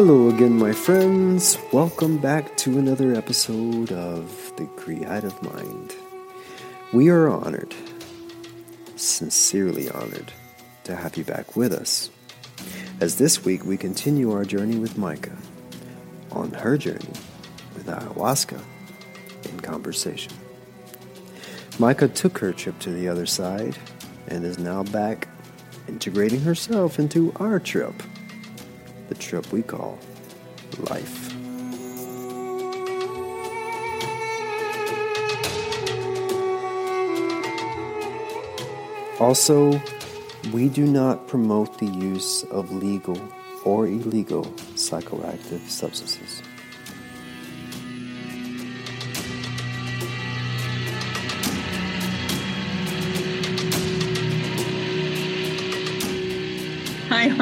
Hello again, my friends. Welcome back to another episode of The Creative Mind. We are honored, sincerely honored, to have you back with us. As this week we continue our journey with Micah on her journey with ayahuasca in conversation. Micah took her trip to the other side and is now back integrating herself into our trip the trip we call life. Also, we do not promote the use of legal or illegal psychoactive substances.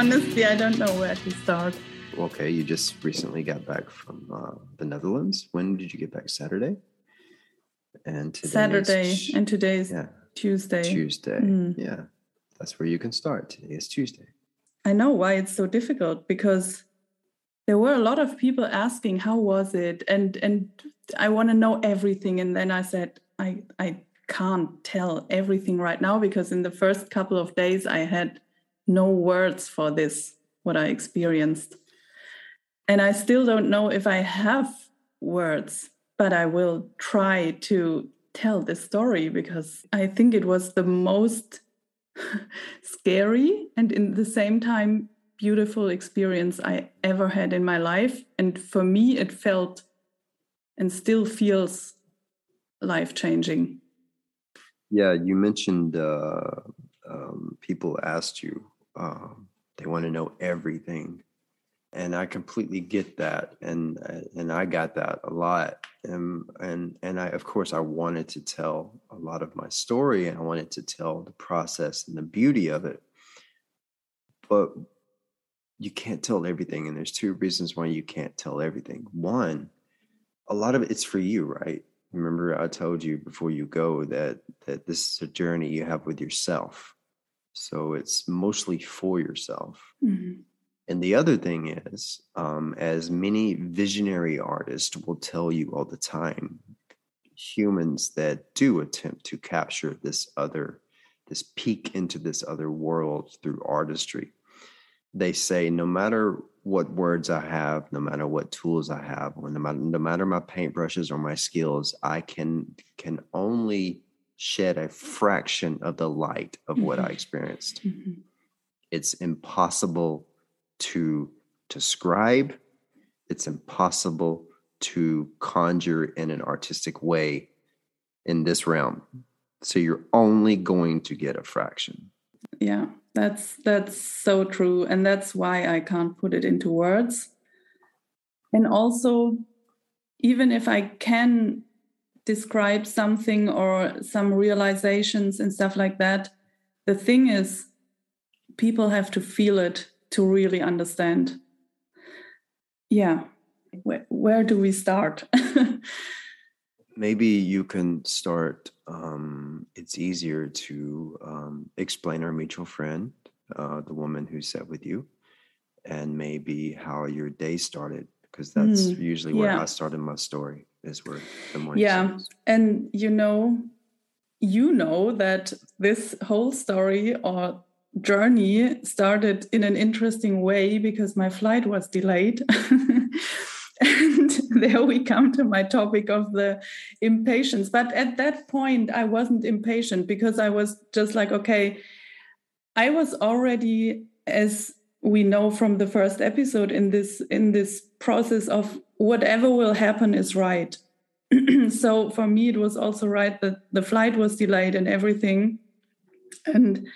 Honestly, I don't know where to start. Okay, you just recently got back from uh, the Netherlands. When did you get back? Saturday. And today Saturday, is, and today is yeah, Tuesday. Tuesday. Mm. Yeah, that's where you can start. Today is Tuesday. I know why it's so difficult because there were a lot of people asking how was it and and I want to know everything and then I said I I can't tell everything right now because in the first couple of days I had no words for this what I experienced and I still don't know if I have words but I will try to tell this story because I think it was the most scary and in the same time beautiful experience I ever had in my life. And for me, it felt and still feels life changing. Yeah, you mentioned uh, um, people asked you, uh, they want to know everything. And I completely get that, and and I got that a lot, and and and I of course I wanted to tell a lot of my story, and I wanted to tell the process and the beauty of it, but you can't tell everything and there's two reasons why you can't tell everything. One a lot of it's for you right? Remember i told you before you go that that this is a journey you have with yourself so it's mostly for yourself Mhm. and the other thing is um, as many visionary artists will tell you all the time humans that do attempt to capture this other this peek into this other world through artistry they say no matter what words I have, no matter what tools I have, or no matter no matter my paintbrushes or my skills, I can can only shed a fraction of the light of what I Mhm. experienced. Mhm. It's impossible to describe. It's impossible to conjure in an artistic way in this realm. So you're only going to get a fraction. Yeah, that's that's so true, and that's why I can't put it into words. And also, even if I can describe something or some realizations and stuff like that, the thing is, people have to feel it to really understand. Yeah, where, where do we start? maybe you can start um, it's easier to um, explain our mutual friend uh, the woman who sat with you and maybe how your day started because that's Mm, usually where yeah. i started my story is where the morning Yeah. and you know you know that this whole story or journey started in an interesting way because my flight was delayed and there we come to my topic of the impatience but at that point i wasn't impatient because i was just like okay i was already as we know from the first episode in this in this process of whatever will happen is right. So for me it was also right that the flight was delayed and everything. And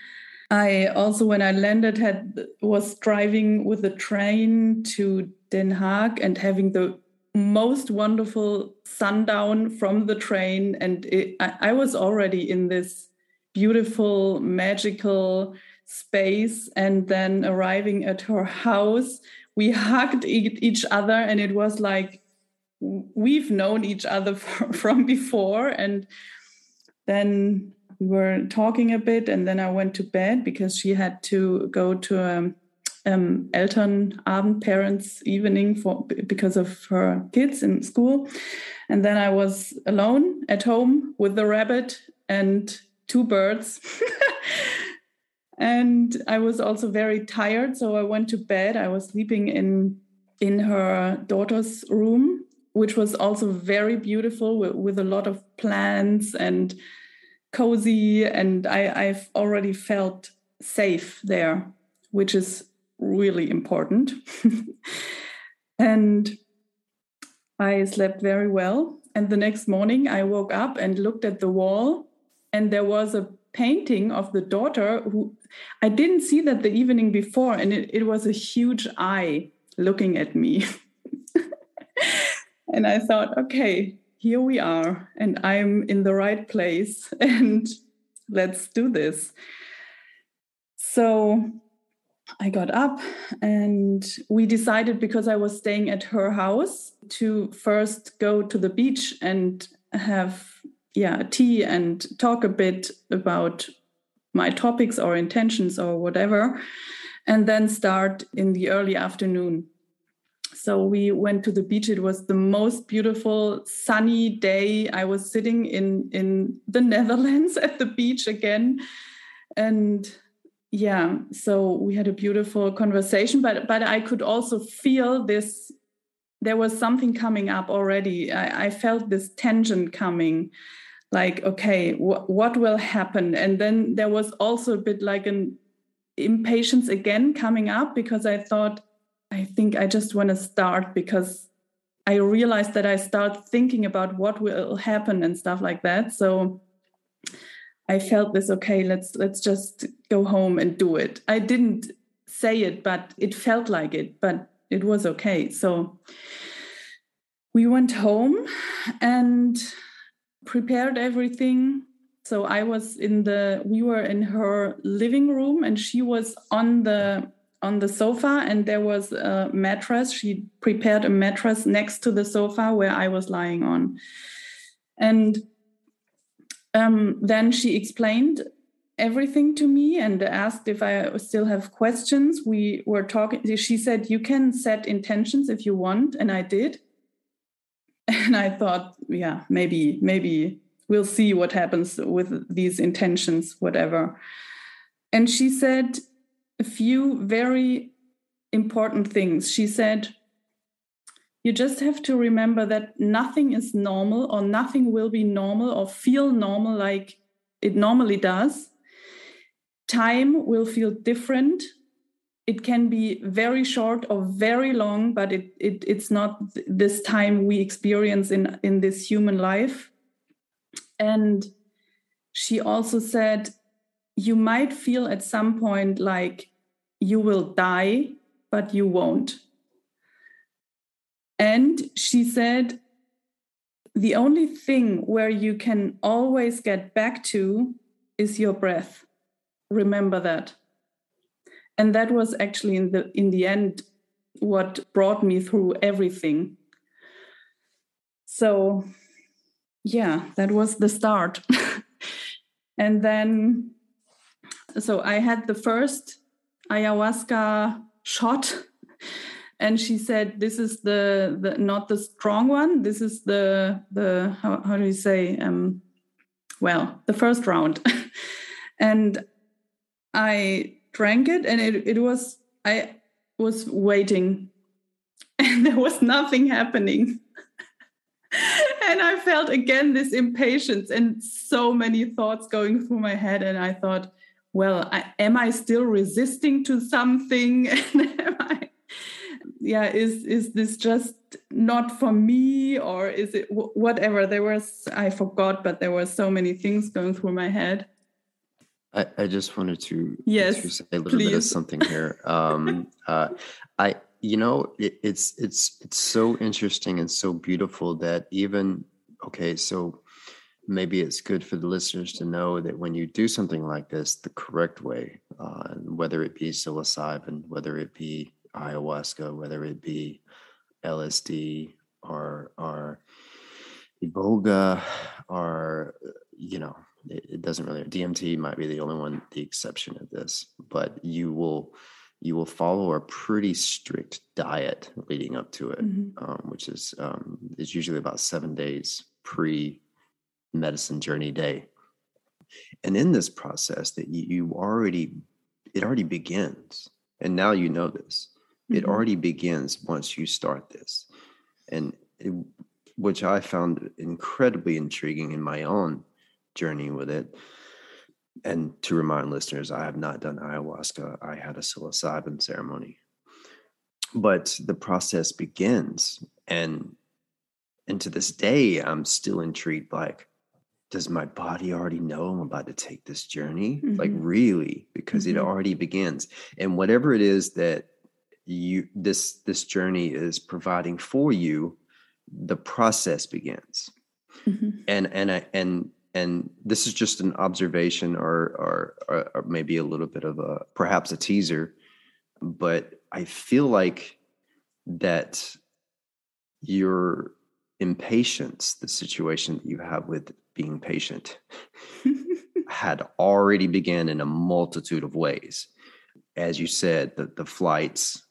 i also when i landed had was driving with the train to den haag and having the most wonderful sundown from the train. And it, I, I was already in this beautiful magical space and then arriving at her house we hugged each other and it was like we've known each other from before and then we were talking a bit and then i went to bed because she had to go to um, Elternabend, parents' evening for because of her kids in school, and then I was alone at home with the rabbit and two birds. and I was also very tired, so I went to bed. I was sleeping in in her daughter's room, which was also very beautiful with, with a lot of plants and cozy. And I, I've already felt safe there, which is really important. and I slept very well. And the next morning, I woke up and looked at the wall, and there was a painting of the daughter who I didn't see that the evening before, and it, it was a huge eye looking at me. and I thought, okay, here we are, and I'm in the right place, and let's do this. So I got up and we decided because I was staying at her house to first go to the beach and have yeah tea and talk a bit about my topics or intentions or whatever and then start in the early afternoon. So we went to the beach. It was the most beautiful sunny day. I was sitting in in the netherlands at the beach again. And yeah so we had a beautiful conversation but but i could also feel this there was something coming up already. I, I felt this tension coming like okay wh- what will happen and then there was also a bit like an impatience again coming up because i thought i think i just want to start because i realized that i start thinking about what will happen and stuff like that so I felt this okay, let's let's just go home and do it. I didn't say it, but it felt like it, but it was okay. So we went home and prepared everything. So I was in the we were in her living room and she was on the on the sofa and there was a mattress. She prepared a mattress next to the sofa where I was lying on. And um, then she explained everything to me and asked if I still have questions. We were talking, she said, You can set intentions if you want. And I did. And I thought, yeah, maybe, maybe we'll see what happens with these intentions, whatever. And she said a few very important things. She said, you just have to remember that nothing is normal or nothing will be normal or feel normal like it normally does. Time will feel different. It can be very short or very long, but it, it it's not this time we experience in, in this human life. And she also said, you might feel at some point like you will die, but you won't and she said, the only thing where you can always get back to is your breath. Remember that. And that was actually in the in the end what brought me through everything. So yeah, that was the start. and then so I had the first ayahuasca shot and she said this is the, the not the strong one this is the the how, how do you say um well the first round and i drank it and it, it was i was waiting and there was nothing happening. And i felt again this impatience and so many thoughts going through my head and i thought well I, am i still resisting to something? Am i yeah is is this just not for me or is it whatever? There was i forgot but there were so many things going through my head i, I just wanted to, yes, to say a little please. bit of something here um uh i you know it, it's it's it's so interesting and so beautiful that even okay so maybe it's good for the listeners to know that when you do something like this the correct way uh, whether it be psilocybin whether it be ayahuasca, whether it be LSD or or iboga or you know it, it, doesn't really DMT might be the only one the exception of this but you will you will follow a pretty strict diet leading up to it, Mhm. um, which is um, is usually about seven days pre medicine journey day. And in this process, that you, you already it already begins, and now you know this. It Mhm. already begins once you start this, and it, which I found incredibly intriguing in my own journey with it. And to remind listeners, I have not done ayahuasca. I had a psilocybin ceremony. But the process begins. And and to this day, I'm still intrigued like, does my body already know I'm about to take this journey? Like Mhm. really, because it Mhm. already begins. And whatever it is that you this this journey is providing for you, the process begins Mhm. and and I and and this is just an observation or, or or or maybe a little bit of a perhaps a teaser but i feel like that your impatience the situation that you have with being patient had already began in a multitude of ways. As you said the, the flights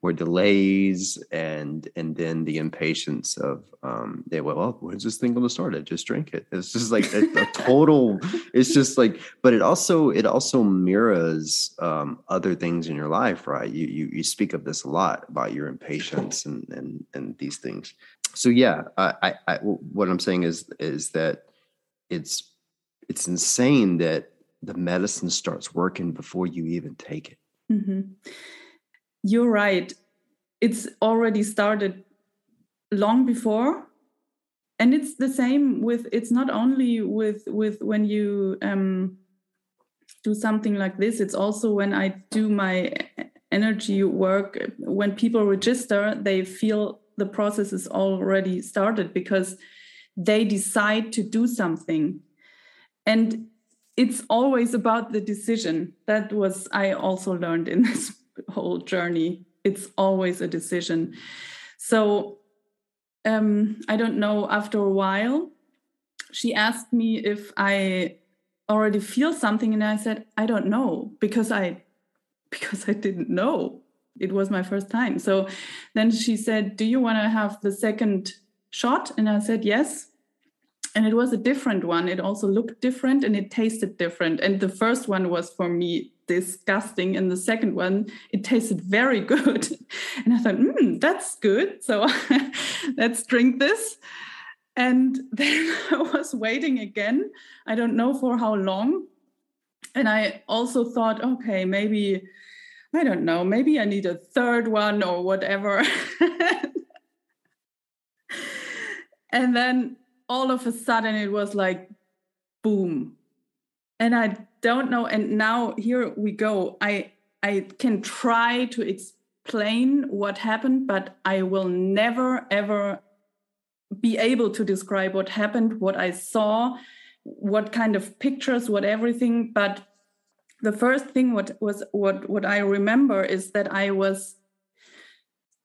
were delays and and then the impatience of um they went well when's this thing going to start? I just drink it. It's just like a, a total it's just like but it also it also mirrors um other things in your life right? You you, you speak of this a lot about your impatience and and and these things. So yeah I, I i what i'm saying is is that it's it's insane that the medicine starts working before you even take it. Mhm. You're right. It's already started long before. And it's the same with it's not only with with when you um do something like this, it's also when I do my energy work, when people register, they feel the process is already started because they decide to do something. And it's always about the decision. That was I also learned in this whole journey. It's always a decision. So um, I don't know. After a while, she asked me if I already feel something, and I said I don't know because I because I didn't know. It was my first time. So then she said, "Do you want to have the second shot?" And I said yes and it was a different one it also looked different and it tasted different and the first one was for me disgusting and the second one. It tasted very good. And i thought mm, that's good. So let's drink this. And then i was waiting again i don't know for how long. And i also thought okay maybe i don't know maybe i need a third one or whatever. And then all of a sudden it was like boom and i don't know and now here we go i i can try to explain what happened but i will never ever be able to describe what happened what i saw what kind of pictures what everything but the first thing what was what what i remember is that i was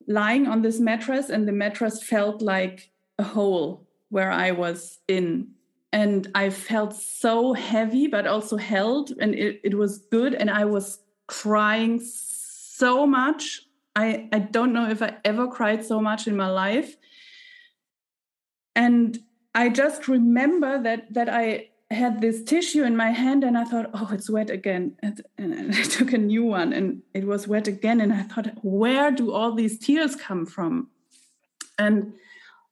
lying on this mattress and the mattress felt like a hole where I was in. And I felt so heavy, but also held, and it, it was good. And I was crying so much. I, I don't know if I ever cried so much in my life. And I just remember that that I had this tissue in my hand and I thought, oh, it's wet again. And, and I took a new one and it was wet again. And I thought, where do all these tears come from? And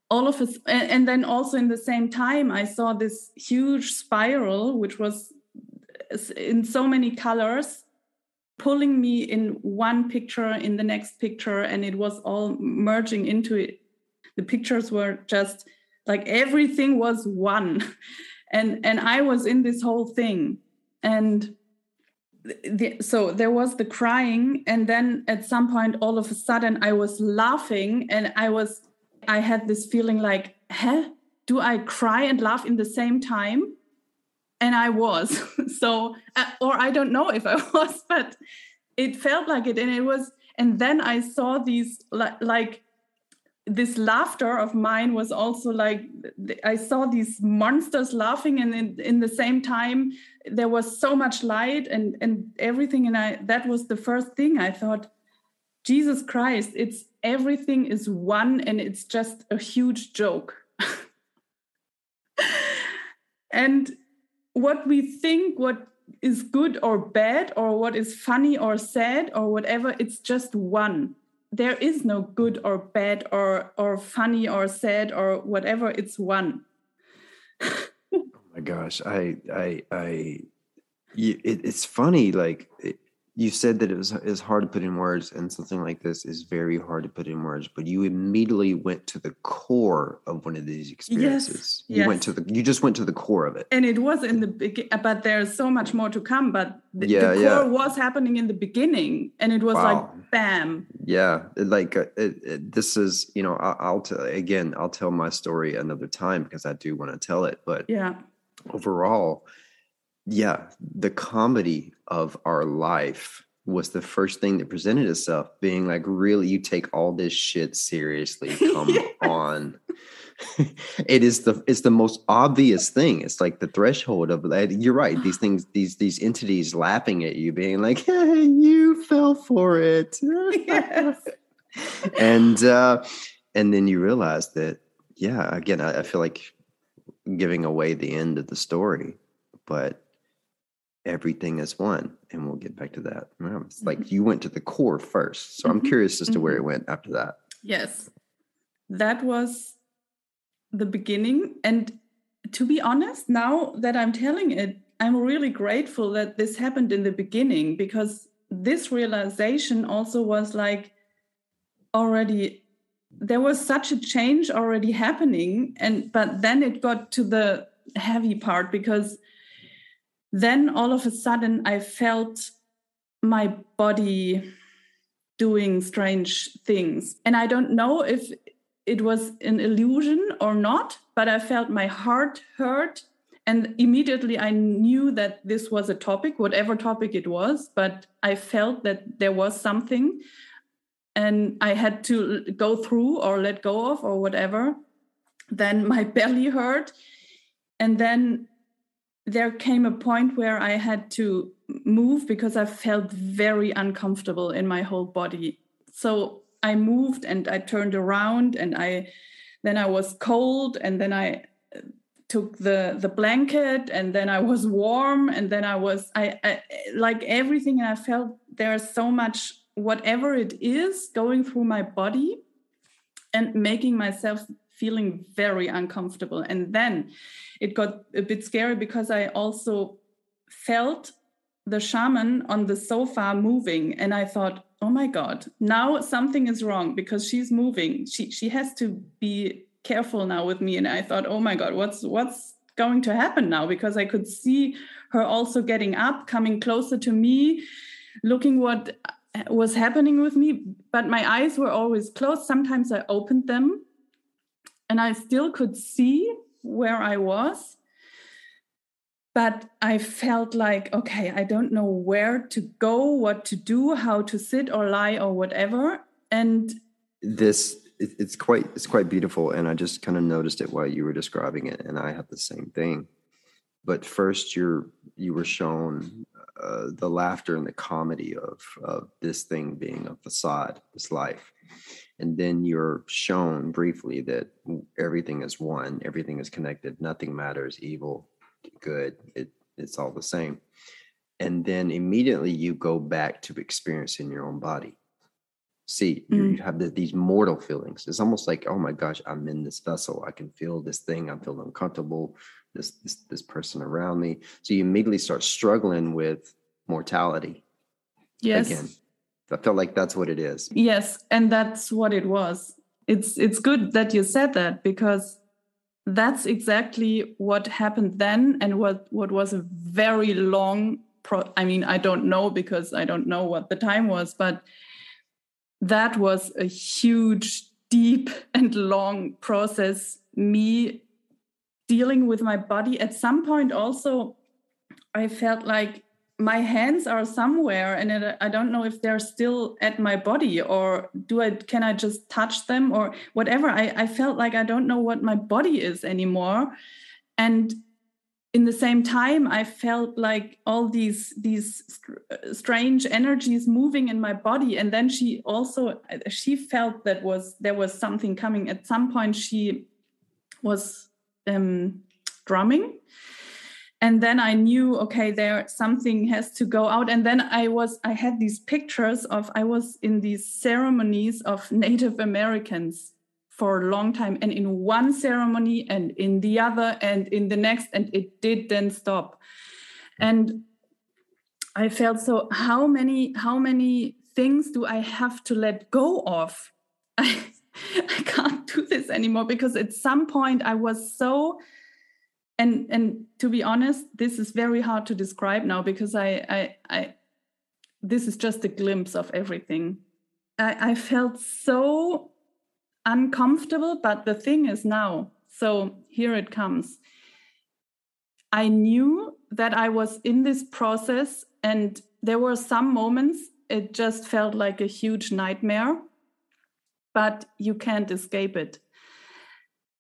all of us and, and then also in the same time i saw this huge spiral which was in so many colors pulling me in one picture in the next picture and it was all merging into it. The pictures were just like everything was one. And and i was in this whole thing. And the, so there was the crying and then at some point all of a sudden i was laughing and i was I had this feeling like, huh? Do I cry and laugh in the same time? And I was. so, uh, or I don't know if I was, but it felt like it. And it was, and then I saw these like, this laughter of mine was also like i saw these monsters laughing and in, in the same time there was so much light and and everything and i that was the first thing i thought jesus christ it's everything is one and it's just a huge joke. And what we think what is good or bad or what is funny or sad or whatever it's just one. There is no good or bad or or funny or sad or whatever it's one. Oh my gosh i i i it, it's funny like you said that it was is hard to put in words and something like this is very hard to put in words but you immediately went to the core of one of these experiences yes, you yes. went to the you just went to the core of it and it was in the beginning but there's so much more to come but the, yeah, the core yeah. was happening in the beginning and it was Wow. like bam yeah like uh, it, it, this is you know I, i'll tell again i'll tell my story another time because i do want to tell it but yeah overall, yeah, the comedy of our life was the first thing that presented itself, being like, really, you take all this shit seriously. Come on. it is the it's the most obvious thing. It's like the threshold of like, you're right. These things, these these entities laughing at you, being like, hey, you fell for it. yes and uh and then you realize that yeah again I, I feel like giving away the end of the story but everything is one and we'll get back to that it's like you went to the core first so i'm Mhm, curious as to where mhm. it went after that Yes, that was the beginning. And to be honest, now that I'm telling it, I'm really grateful that this happened in the beginning because this realization also was like already there was such a change already happening and but then it got to the heavy part because then all of a sudden i felt my body doing strange things. And I don't know if it was an illusion or not, but I felt my heart hurt. And immediately I knew that this was a topic, whatever topic it was, but I felt that there was something and I had to go through or let go of or whatever. Then my belly hurt. And then there came a point where I had to move because I felt very uncomfortable in my whole body. So I moved and I turned around and I then I was cold and then I uh, took the the blanket and then I was warm and then I was I, I like everything and I felt there's so much whatever it is going through my body and making myself feeling very uncomfortable and then it got a bit scary because I also felt the shaman on the sofa moving and I thought, "Oh my god, now something is wrong because she's moving. She she has to be careful now with me." And I thought, "Oh my god, what's what's going to happen now?" Because I could see her also getting up, coming closer to me, looking what was happening with me, but my eyes were always closed. Sometimes I opened them and I still could see where I was. But I felt like, okay, I don't know where to go, what to do, how to sit or lie or whatever. And this it, it's quite it's quite beautiful and i just kind of noticed it while you were describing it and i have the same thing but first you're you were shown uh, the laughter and the comedy of of this thing being a facade this life and then you're shown briefly that everything is one everything is connected nothing matters evil good it it's all the same. And then immediately you go back to experiencing your own body. See you, Mm. you have the, these mortal feelings. It's almost like oh my gosh i'm in this vessel. I can feel this thing. I feel uncomfortable. This this this person around me. So you immediately start struggling with mortality. Yes, again i felt like that's what it is yes, and that's what it was. It's it's good that you said that because that's exactly what happened then and what what was a very long pro I mean I don't know because I don't know what the time was but that was a huge deep and long process me dealing with my body at some point also I felt like my hands are somewhere and it, i don't know if they're still at my body or do i can i just touch them or whatever. I, I felt like i don't know what my body is anymore. And in the same time i felt like all these these strange energies moving in my body. And then she also she felt that was there was something coming. At some point she was um, drumming and then i knew okay there something has to go out. And then i was i had these pictures of i was in these ceremonies of native americans for a long time and in one ceremony and in the other and in the next and it did then stop. And i felt so how many how many things do i have to let go of? I i can't do this anymore because at some point i was so and and to be honest this is very hard to describe now because i i, I this is just a glimpse of everything. I, I felt so uncomfortable but the thing is now so here it comes. I knew that i was in this process and there were some moments it just felt like a huge nightmare but you can't escape it.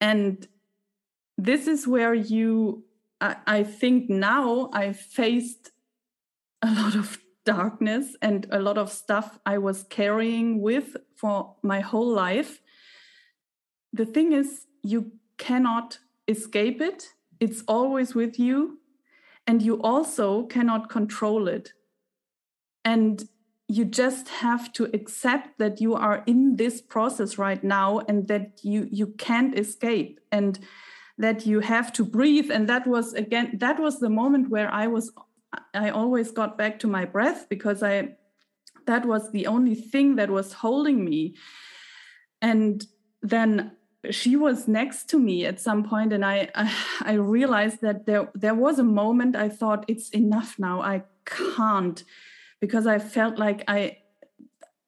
And this is where you I, I think now i faced a lot of darkness and a lot of stuff i was carrying with for my whole life. The thing is you cannot escape it. It's always with you and you also cannot control it. And you just have to accept that you are in this process right now and that you you can't escape. And that you have to breathe. And that was again that was the moment where i was i always got back to my breath because i that was the only thing that was holding me. And then she was next to me at some point and I, I realized that there there was a moment i thought it's enough now. I can't because i felt like i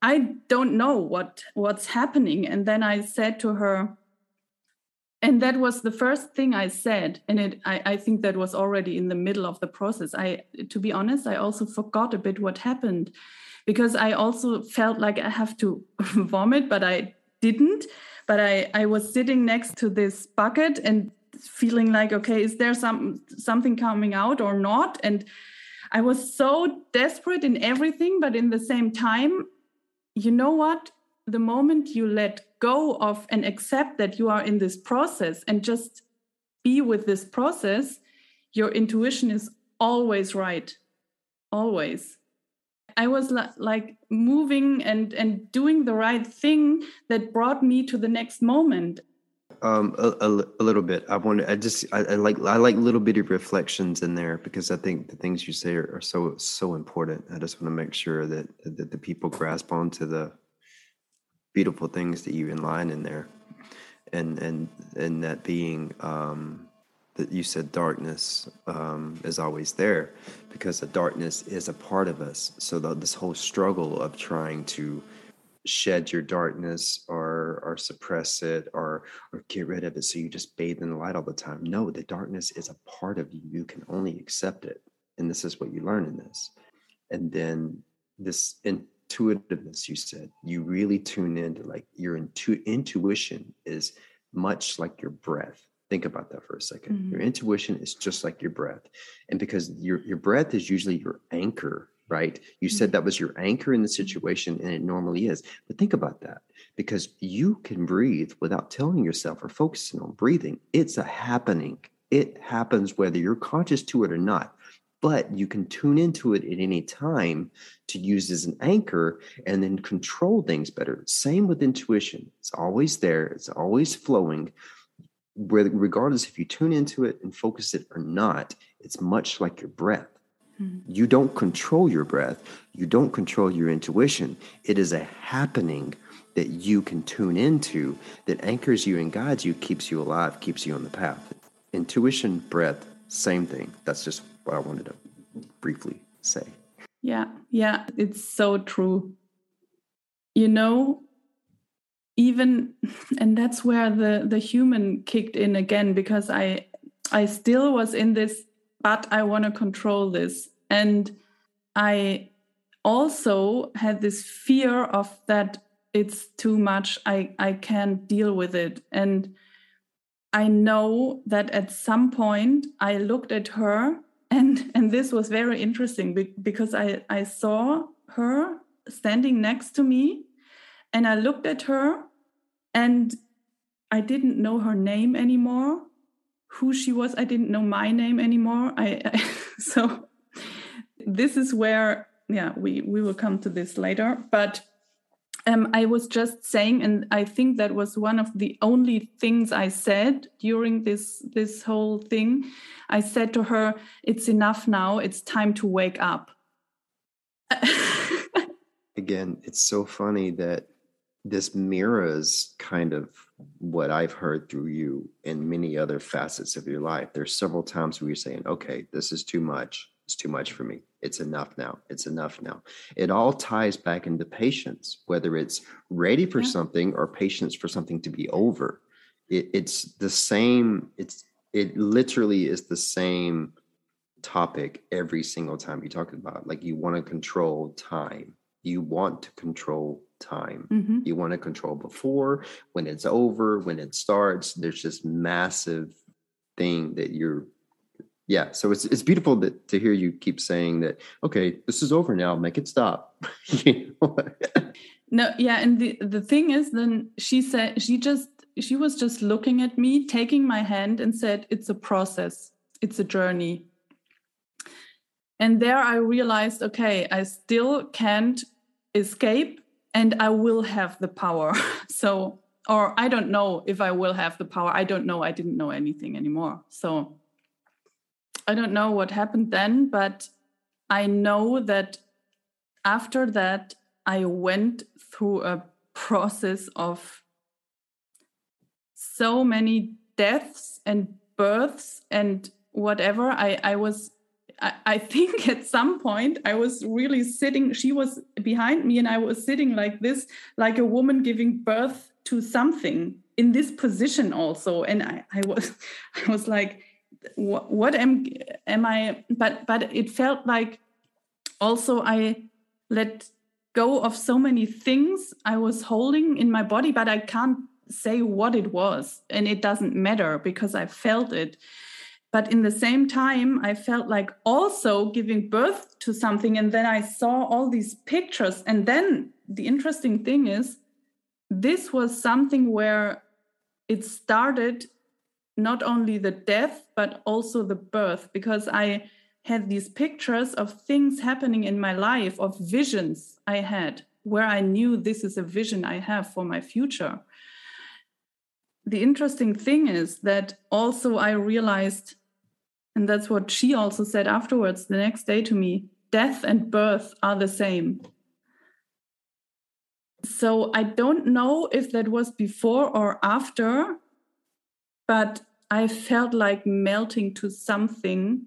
i don't know what what's happening. And then i said to her and that was the first thing i said and it I, I, think that was already in the middle of the process. I to be honest i also forgot a bit what happened because i also felt like i have to vomit but i didn't. But i i was sitting next to this bucket and feeling like okay is there some something coming out or not? And i was so desperate in everything but in the same time you know what the moment you let go of and accept that you are in this process and just be with this process, your intuition is always right. Always. I was like moving and and doing the right thing that brought me to the next moment. Um, a, a, a little bit. I want. I just. I, I, like. I like little bitty reflections in there because I think the things you say are, are so so important. I just want to make sure that that the people grasp onto the beautiful things that you inline in there. And and and that being um that you said darkness um, is always there because the darkness is a part of us. So the, this whole struggle of trying to shed your darkness or or suppress it or or get rid of it so you just bathe in the light all the time. No the darkness is a part of you. You can only accept it. And this is what you learn in this. And then this in intuitiveness you said. You really tune into like your intu- intuition is much like your breath. Think about that for a 2nd mm-hmm. your intuition is just like your breath. And because your your breath is usually your anchor right? You mm-hmm. said that was your anchor in the situation and it normally is. But think about that. Because you can breathe without telling yourself or focusing on breathing. It's a happening. It happens whether you're conscious to it or not but you can tune into it at any time to use as an anchor and then control things better. Same with intuition. It's always there, it's always flowing. Regardless if you tune into it and focus it or not, it's much like your breath. Mm-hmm. You don't control your breath, you don't control your intuition. It is a happening that you can tune into that anchors you and guides you, keeps you alive, keeps you on the path. Intuition, breath, same thing. That's just what I wanted to briefly say. Yeah, yeah, it's so true. You know, even and that's where the the human kicked in again because I I still was in this but I want to control this and I also had this fear of that it's too much. I, I can't deal with it. And I know that at some point I looked at her and and this was very interesting because I, I saw her standing next to me and I looked at her and I didn't know her name anymore. Who she was I didn't know my name anymore. I, I so this is where yeah we we will come to this later. But um, I was just saying, and I think that was one of the only things I said during this this whole thing. I said to her, "It's enough now. It's time to wake up." Again, it's so funny that this mirrors kind of what I've heard through you in many other facets of your life. There's several times where you're saying, "Okay, this is too much. It's too much for me. It's enough now. It's enough now. It all ties back into patience, whether it's ready for yeah. something or patience for something to be over. It, it's the same. It's it literally is the same topic every single time you talk about. Like you want to control time. You want to control time. Mm-hmm. You want to control before, when it's over, when it starts. There's this massive thing that you're yeah so it's it's beautiful that to hear you keep saying that okay this is over now make it stop. No yeah and the the thing is then she said she just she was just looking at me taking my hand and said it's a process. It's a journey. And there i realized okay i still can't escape and i will have the power. So or i don't know if i will have the power. I don't know. I didn't know anything anymore. So I don't know what happened then, but I know that after that, I went through a process of so many deaths and births and whatever. I, I was, I, I think at some point I was really sitting, she was behind me, and I was sitting like this, like a woman giving birth to something in this position also. And I, I was, I was like, what, am am I? But but it felt like also I let go of so many things I was holding in my body, but I can't say what it was, and it doesn't matter because I felt it. But in the same time, I felt like also giving birth to something, and then I saw all these pictures, and then the interesting thing is, this was something where it started not only the death but also the birth because i had these pictures of things happening in my life of visions i had where i knew this is a vision i have for my future. The interesting thing is that also i realized and that's what she also said afterwards the next day to me death and birth are the same. So i don't know if that was before or after but I felt like melting to something.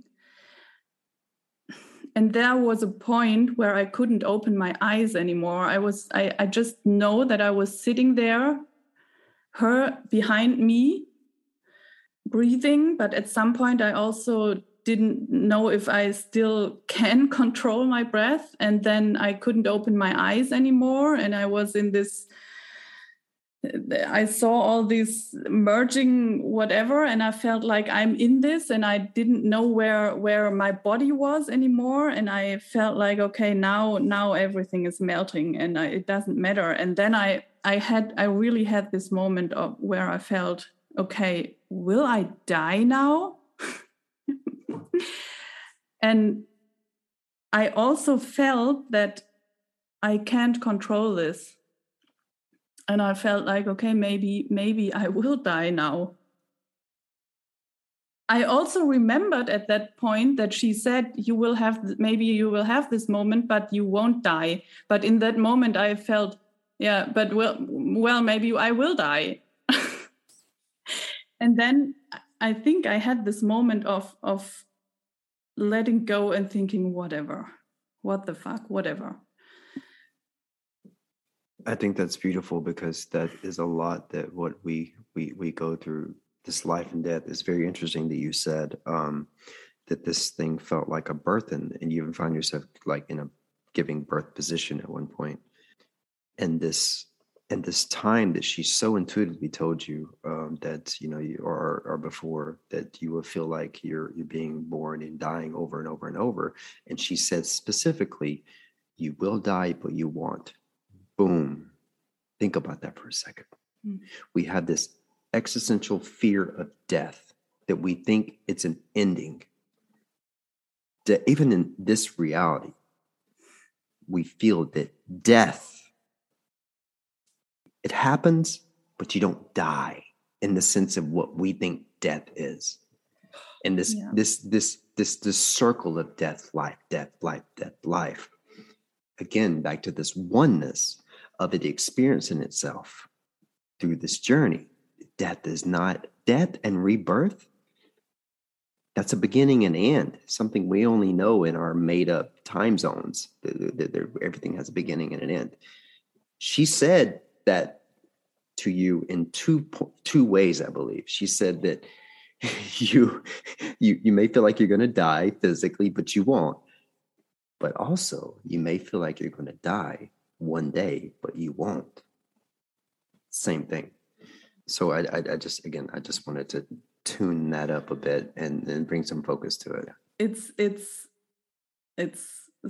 And there was a point where I couldn't open my eyes anymore. I was, I, I just know that I was sitting there, her behind me, breathing. But at some point, I also didn't know if I still can control my breath. And then I couldn't open my eyes anymore. And I was in this I saw all these merging whatever and I felt like I'm in this and I didn't know where where my body was anymore. And I felt like okay now now everything is melting and I, it doesn't matter. And then I I had I really had this moment of where I felt okay will I die now? And I also felt that I can't control this and i felt like okay maybe maybe i will die now. I also remembered at that point that she said you will have maybe you will have this moment but you won't die. But in that moment i felt yeah but well well maybe i will die. And then i think i had this moment of of letting go and thinking whatever. What the fuck? Whatever I think that's beautiful because that is a lot that what we we we go through. This life and death is very interesting that you said um, that this thing felt like a birth and, and you even find yourself like in a giving birth position at one point. And this and this time that she so intuitively told you um, that you know you or or before that you will feel like you're you're being born and dying over and over and over and she said specifically you will die but you won't boom. Think about that for a second. Mm. we have this existential fear of death that we think it's an ending. That even in this reality we feel that death it happens but you don't die in the sense of what we think death is. And this yeah. this this this this circle of death life death life death life. Again back to this oneness of it experiencing itself through this journey. Death is not death and rebirth. That's a beginning and end something we only know in our made up time zones everything has a beginning and an end. She said that to you in two two ways i believe. She said that you you you may feel like you're going to die physically but you won't. But also you may feel like you're going to die one day but you won't. Same thing. So I, I, I just again i just wanted to tune that up a bit and then bring some focus to it. It's it's it's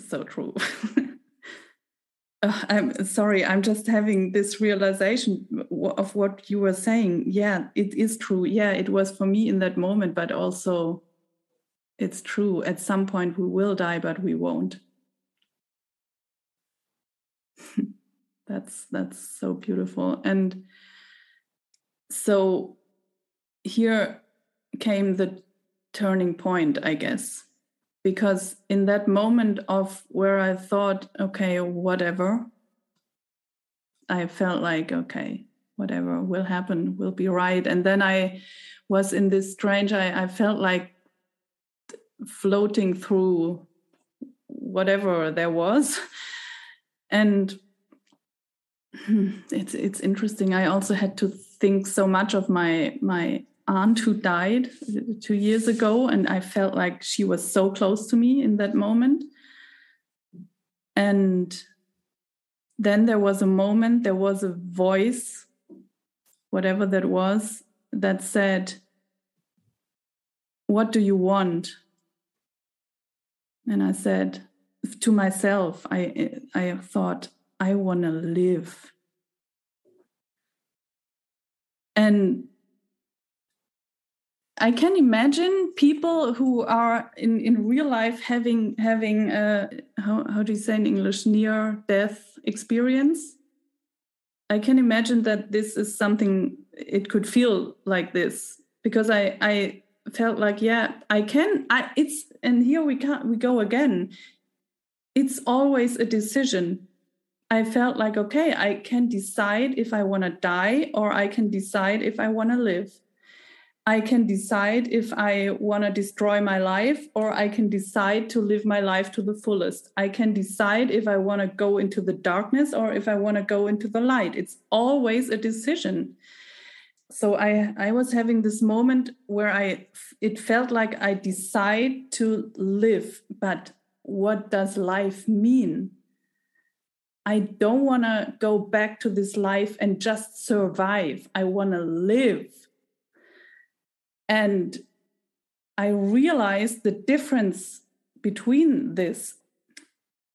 so true. Uh, i'm sorry i'm just having this realization of what you were saying. Yeah it is true. Yeah it was for me in that moment but also it's true. At some point we will die but we won't that's that's so beautiful and so here came the turning point, I guess, because in that moment of where I thought, okay, whatever, I felt like, okay, whatever will happen will be right. And then I was in this strange, I, I felt like floating through whatever there was. And it's it's interesting. I also had to think so much of my my aunt who died uh, two years ago, and I felt like she was so close to me in that moment. And then there was a moment, there was a voice, whatever that was, that said, What do you want? And I said to myself, I, I thought, I want to live. And I can imagine people who are in, in real life having having a, how, how do you say in English near death experience. I can imagine that this is something it could feel like this because I I felt like yeah I can I it's and here we can't we go again. It's always a decision. I felt like okay I can decide if I want to die or I can decide if I want to live I can decide if I want to destroy my life or I can decide to live my life to the fullest. I can decide if I want to go into the darkness or if I want to go into the light. It's always a decision. So I I was having this moment where I it felt like I decide to live, but what does life mean? I don't want to go back to this life and just survive. I want to live and I realized the difference between this.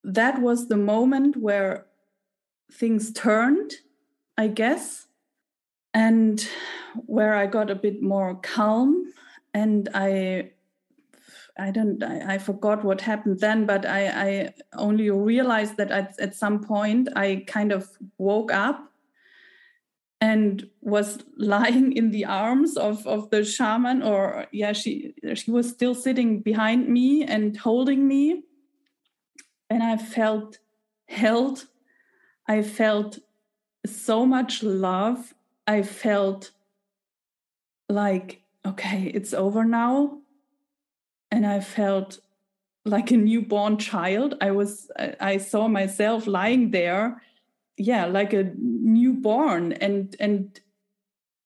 That was the moment where things turned, I guess, and where I got a bit more calm and I I don't I, I, forgot what happened then, but I, I only realized that at, at some point I kind of woke up and was lying in the arms of, of the shaman or yeah she she was still sitting behind me and holding me. And i felt held. I felt so much love. I felt like okay it's over now and i felt like a newborn child. I was i saw myself lying there yeah like a newborn. And and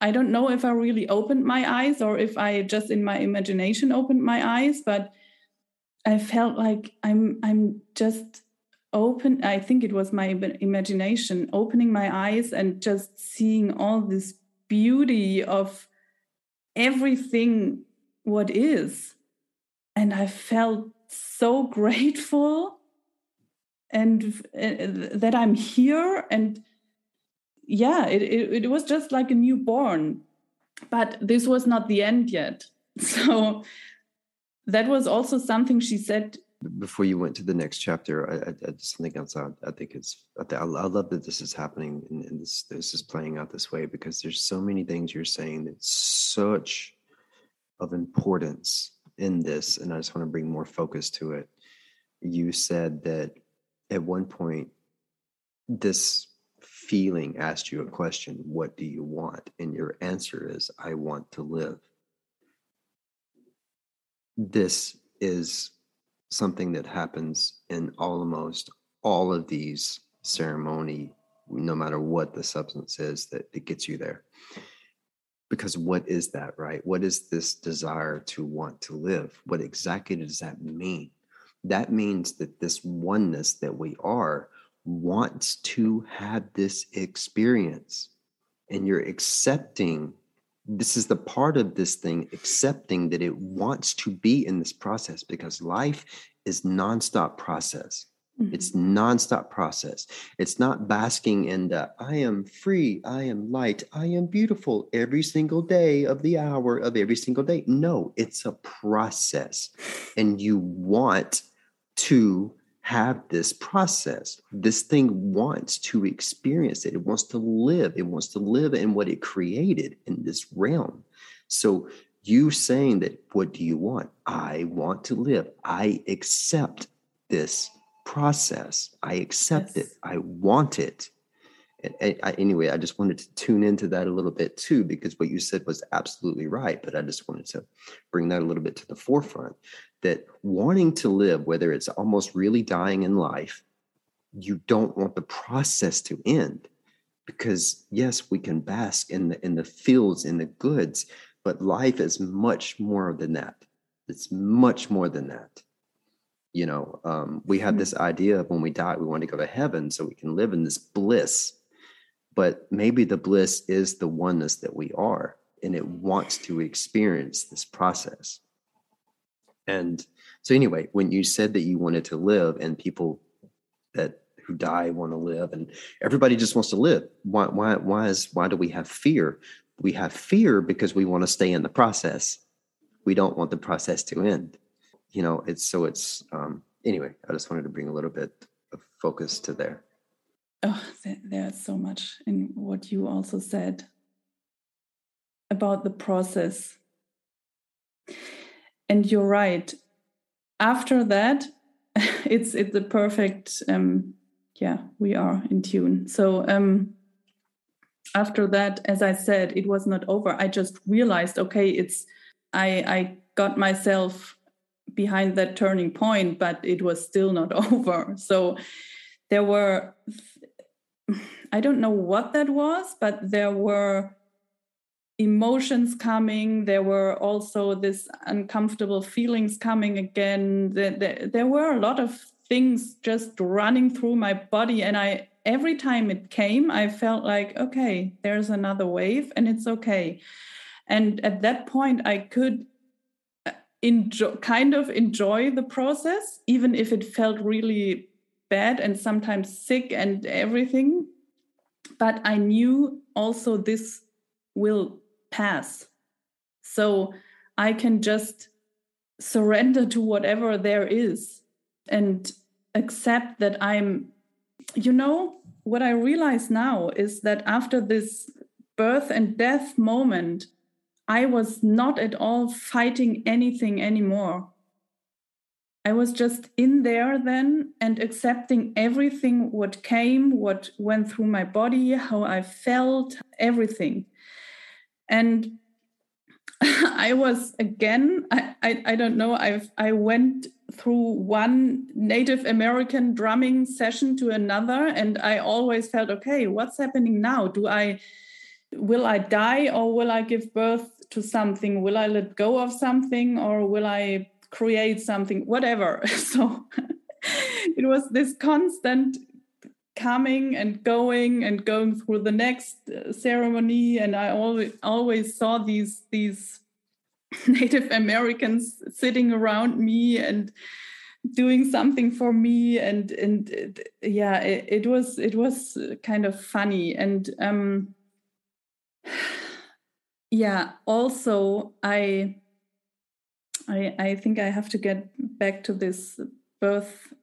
i don't know if i really opened my eyes or if i just in my imagination opened my eyes but I felt like I'm I'm just open I think it was my imagination opening my eyes and just seeing all this beauty of everything what is and I felt so grateful and uh, that I'm here and yeah it, it, it was just like a newborn but this was not the end yet. So that was also something she said before you went to the next chapter i, I, I just think outside i think it's I, I love that this is happening and, and this this is playing out this way because there's so many things you're saying that's such of importance in this and i just want to bring more focus to it. You said that at one point this feeling asked you a question what do you want? And your answer is i want to live. This is something that happens in almost all of these ceremony no matter what the substance is that it gets you there because what is that right? What is this desire to want to live? What exactly does that mean? That means that this oneness that we are wants to have this experience. And you're accepting this is the part of this thing accepting that it wants to be in this process because life is nonstop process mm-hmm. it's nonstop process it's not basking in the i am free i am light i am beautiful every single day of the hour of every single day no it's a process and you want to have this process. This thing wants to experience it. It wants to live. It wants to live in what it created in this realm. So, you saying that, what do you want? I want to live. I accept this process. I accept yes. it. I want it. And, I, anyway, I just wanted to tune into that a little bit too, because what you said was absolutely right. But I just wanted to bring that a little bit to the forefront that wanting to live, whether it's almost really dying in life, you don't want the process to end. Because yes, we can bask in the in the fields, in the goods, but life is much more than that. It's much more than that. You know, um, we have mm-hmm. this idea of when we die, we want to go to heaven so we can live in this bliss. But maybe the bliss is the oneness that we are, and it wants to experience this process. And so anyway, when you said that you wanted to live and people that who die want to live and everybody just wants to live, why why why is why do we have fear? We have fear because we want to stay in the process. We don't want the process to end. You know, it's so it's um anyway, I just wanted to bring a little bit of focus to there. Oh, there's so much in what you also said about the process. And you're right. After that it's it's a perfect um yeah we are in tune. So um after that as i said it was not over. I just realized okay it's i i got myself behind that turning point but it was still not over. So there were i don't know what that was but there were emotions coming. There were also this uncomfortable feelings coming again. There, were a lot of things just running through my body and i every time it came i felt like okay there's another wave and it's okay. And at that point i could enjoy kind of enjoy the process even if it felt really bad and sometimes sick and everything but i knew also this will pass. So I can just surrender to whatever there is and accept that I'm, you know, what I realize now is that after this birth and death moment, I was not at all fighting anything anymore. I was just in there then and accepting everything what came, what went through my body, how I felt, everything and I was again, I, I, I, don't know, I've I went through one Native American drumming session to another, and I always felt, okay, what's happening now? Do I will I die or will I give birth to something? Will I let go of something or will I create something? Whatever. So it was this constant coming and going and going through the next uh, ceremony. And i always always saw these these native americans sitting around me and doing something for me. And and yeah it, it was it was kind of funny. And um yeah also i i i think i have to get back to this birth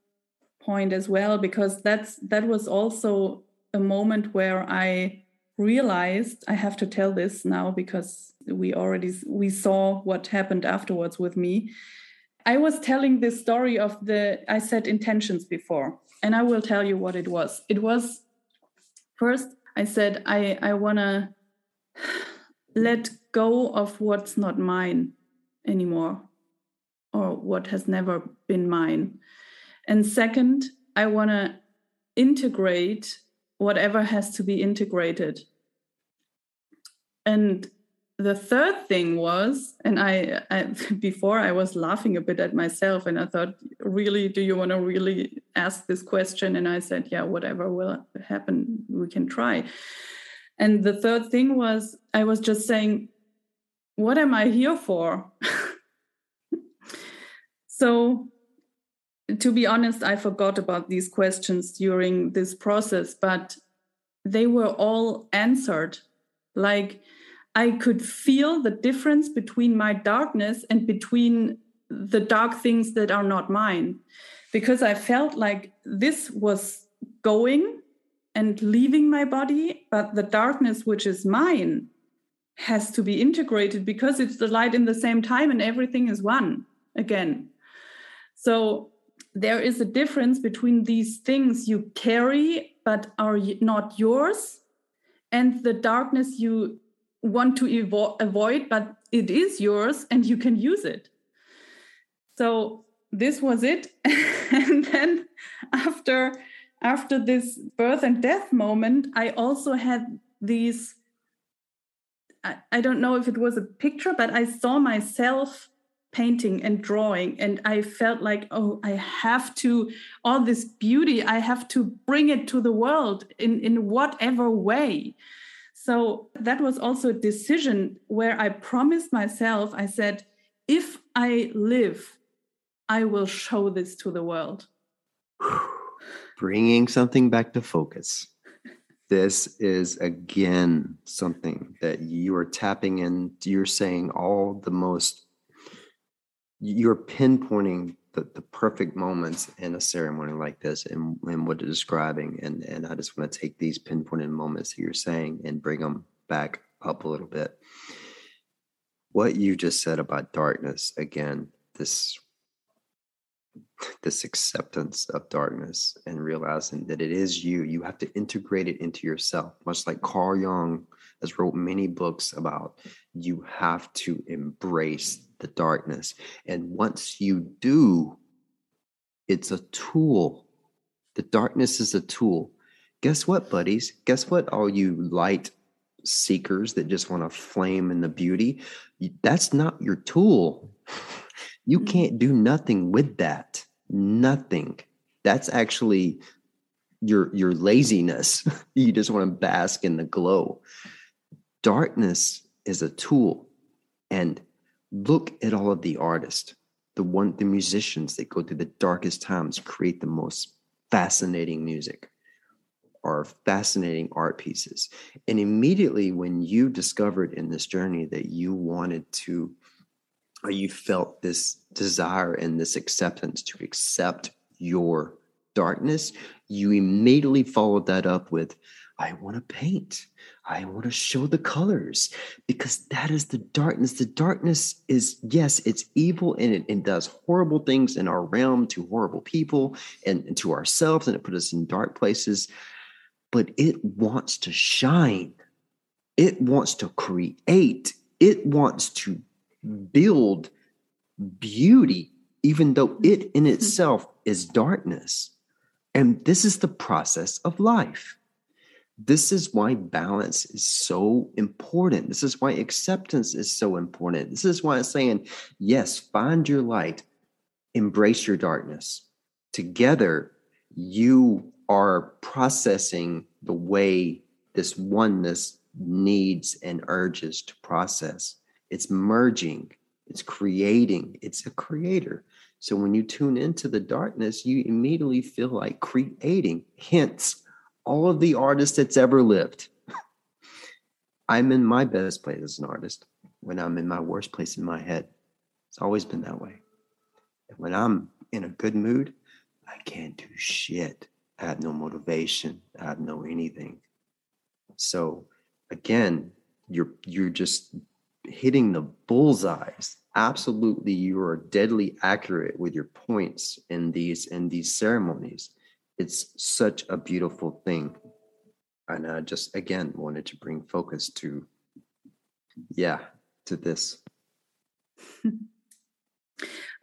point as well because that's that was also a moment where i realized i have to tell this now because we already we saw what happened afterwards with me. I was telling this story of the i said intentions before and i will tell you what it was. It was first i said i i want to let go of what's not mine anymore or what has never been mine. And second, I want to integrate whatever has to be integrated. And the third thing was, and I, I, before I was laughing a bit at myself, and I thought, really, do you want to really ask this question? And I said, yeah, whatever will happen, we can try. And the third thing was, I was just saying, what am I here for? so, to be honest, I forgot about these questions during this process, but they were all answered. Like, I could feel the difference between my darkness and between the dark things that are not mine because I felt like this was going and leaving my body, but the darkness, which is mine, has to be integrated because it's the light in the same time and everything is one again. So there is a difference between these things you carry but are not yours and the darkness you want to evo- avoid but it is yours and you can use it. So this was it. and then after after this birth and death moment, I also had these. I, I don't know if it was a picture, but I saw myself painting and drawing and i felt like oh i have to all this beauty i have to bring it to the world in in whatever way so that was also a decision where i promised myself i said if i live i will show this to the world bringing something back to focus. This is again something that you are tapping in. You're saying all the most, you're pinpointing the, the perfect moments in a ceremony like this and, and what you're describing. And, and I just want to take these pinpointed moments that you're saying and bring them back up a little bit. What you just said about darkness, again, this this acceptance of darkness and realizing that it is you. You have to integrate it into yourself, much like Carl Jung has wrote many books about. You have to embrace the darkness. And once you do, it's a tool. The darkness is a tool. Guess what, buddies? Guess what, all you light seekers that just want to flame in the beauty? That's not your tool. You can't do nothing with that. Nothing. That's actually your your laziness. you just want to bask in the glow. Darkness is a tool. And look at all of the artists, the one the musicians that go through the darkest times create the most fascinating music or fascinating art pieces. And immediately when you discovered in this journey that you wanted to or you felt this desire and this acceptance to accept your darkness, you immediately followed that up with, I want to paint. I want to show the colors because that is the darkness. The darkness is, yes, it's evil and it, it does horrible things in our realm to horrible people and, and to ourselves, and it puts us in dark places. But it wants to shine, it wants to create, it wants to build beauty, even though it in mm-hmm. itself is darkness. And this is the process of life. This is why balance is so important. This is why acceptance is so important. This is why I'm saying, yes, find your light, embrace your darkness. Together, you are processing the way this oneness needs and urges to process. It's merging, it's creating, it's a creator. So when you tune into the darkness, you immediately feel like creating. Hence, all of the artists that's ever lived. I'm in my best place as an artist when I'm in my worst place in my head. It's always been that way. And when I'm in a good mood, I can't do shit. I have no motivation. I have no anything. So again, you're you're just hitting the bullseyes. Absolutely, you are deadly accurate with your points in these in these ceremonies. It's such a beautiful thing. And I just again wanted to bring focus to yeah, to this.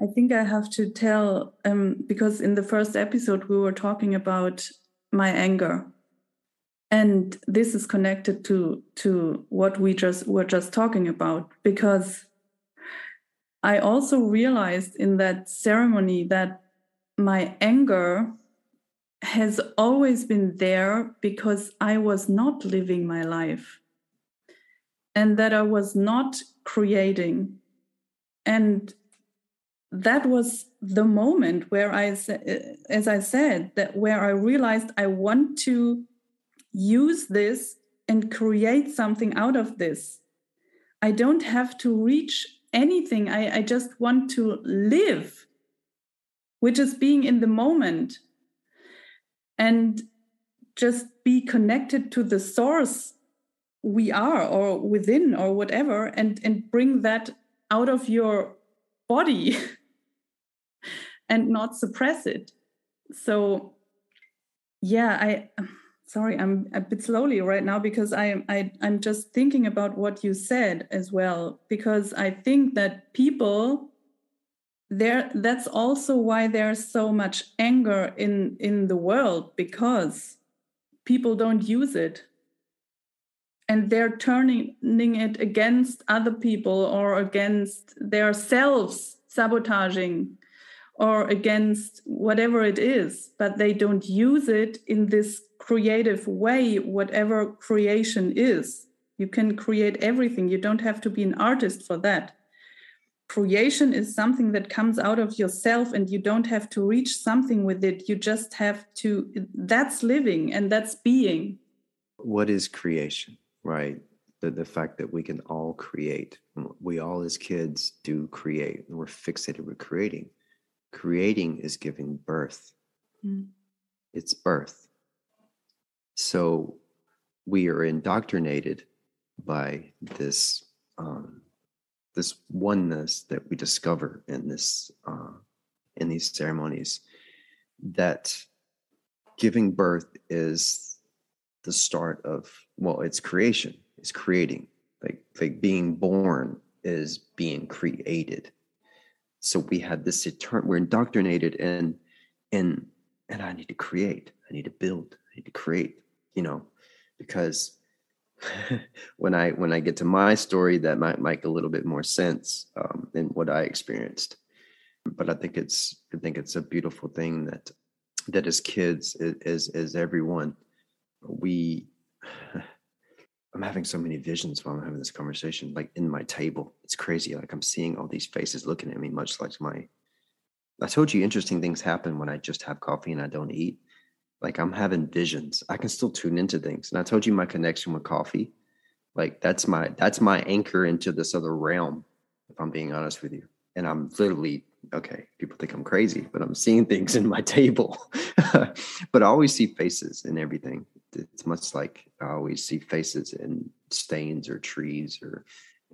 I think I have to tell um, because in the first episode we were talking about my anger, and this is connected to to what we just were just talking about because I also realized in that ceremony that my anger has always been there because I was not living my life and that I was not creating. And that was the moment where I, as I said, that where I realized I want to use this and create something out of this. I don't have to reach anything. I, I just want to live, which is being in the moment and just be connected to the source we are or within or whatever and and bring that out of your body and not suppress it so yeah i sorry i'm a bit slowly right now because i i i'm just thinking about what you said as well because i think that people there that's also why there's so much anger in in the world because people don't use it. And they're turning it against other people or against their selves sabotaging or against whatever it is but they don't use it in this creative way whatever creation is. You can create everything. You don't have to be an artist for that. Creation is something that comes out of yourself and you don't have to reach something with it. You just have to that's living and that's being. What is creation right? The, the fact that we can all create. We all as kids do create. We're fixated with creating creating is giving birth. Mm. it's birth. So we are indoctrinated by this um, this oneness that we discover in this uh, in these ceremonies that giving birth is the start of well it's creation it's creating. Like like being born is being created so we had this eternal we're indoctrinated in in and i need to create i need to build i need to create you know because when I when I get to my story, that might make a little bit more sense um, in what I experienced. But I think it's I think it's a beautiful thing that that as kids, as as everyone, we. I'm having so many visions while I'm having this conversation, like in my table. It's crazy. Like I'm seeing all these faces looking at me, much like my. I told you interesting things happen when I just have coffee and I don't eat like I'm having visions. I can still tune into things. And I told you my connection with coffee. Like that's my that's my anchor into this other realm, if I'm being honest with you. And I'm literally okay, people think I'm crazy, but I'm seeing things in my table. but I always see faces in everything. It's much like I always see faces in stains or trees or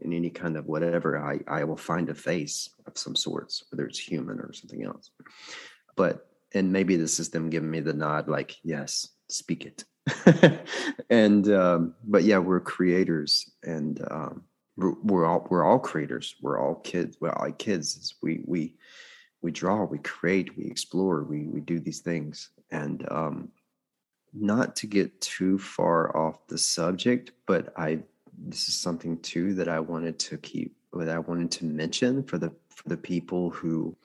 in any kind of whatever. I, I will find a face of some sorts, whether it's human or something else. But and maybe this is them giving me the nod like yes speak it and um, but yeah we're creators and um, we're, we're, all we're all creators we're all kids we're all kids we we we draw we create we explore we we do these things and um, not to get too far off the subject but i this is something too that i wanted to keep that i wanted to mention for the for the people who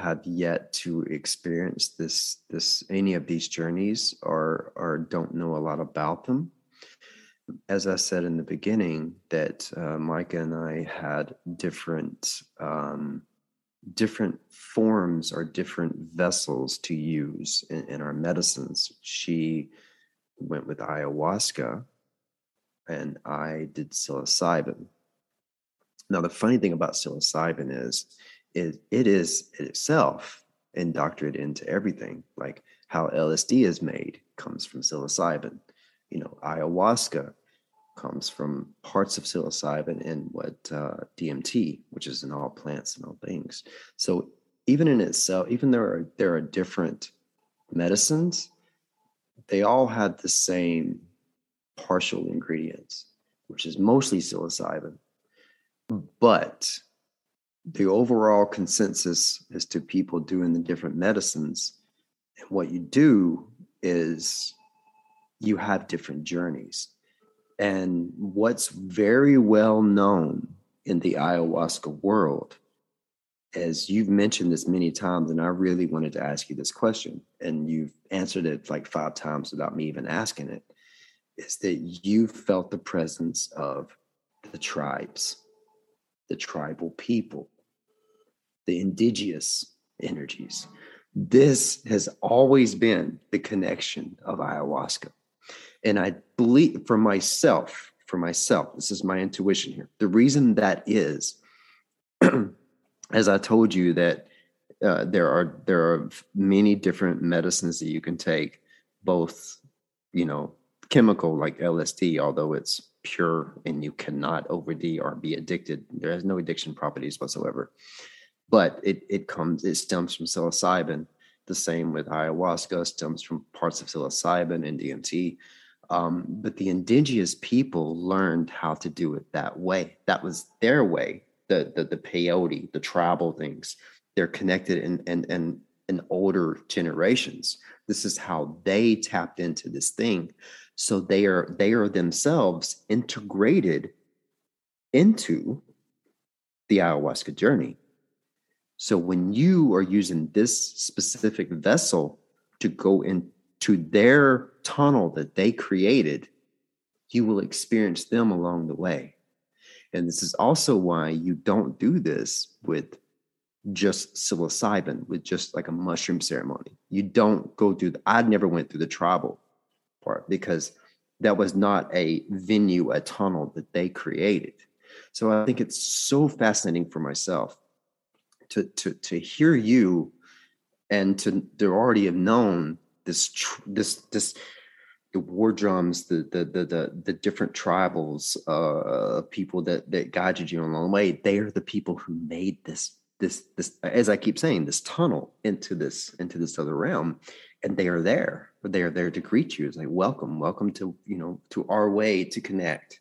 have yet to experience this this any of these journeys or or don't know a lot about them. As i said in the beginning that uh, micah and i had different um, different forms or different vessels to use in, in our medicines she went with ayahuasca and i did psilocybin now the funny thing about psilocybin is it, it is itself indoctrinated into everything. Like how LSD is made comes from psilocybin. You know, ayahuasca comes from parts of psilocybin and what uh, DMT, which is in all plants and all things. So even in itself, even there are there are different medicines, they all had the same partial ingredients, which is mostly psilocybin. But the overall consensus as to people doing the different medicines and what you do is you have different journeys and what's very well known in the ayahuasca world as you've mentioned this many times and i really wanted to ask you this question and you've answered it like five times without me even asking it is that you felt the presence of the tribes the tribal people, the indigenous energies. This has always been the connection of ayahuasca. And I believe for myself, for myself, this is my intuition here. The reason that is, as I told you, that uh, there are there are many different medicines that you can take, both you know chemical like LSD, although it's pure and you cannot OD or be addicted. There has no addiction properties whatsoever. But it it comes it stems from psilocybin. The same with ayahuasca stems from parts of psilocybin and DMT. Um, but the indigenous people learned how to do it that way. That was their way. The the the peyote, the tribal things. They're connected in in in, in older generations. This is how they tapped into this thing so they are they are themselves integrated into the ayahuasca journey so when you are using this specific vessel to go into their tunnel that they created you will experience them along the way and this is also why you don't do this with just psilocybin with just like a mushroom ceremony you don't go through the, i never went through the tribal part because that was not a venue, a tunnel that they created. So I think it's so fascinating for myself to to to hear you and to to already have known this this this the war drums, the the the the, the different tribals, uh, people that that guided you along the way. They are the people who made this this this as I keep saying this tunnel into this into this other realm, and they are there. They are there to greet you. It's like welcome, welcome to you know to our way to connect.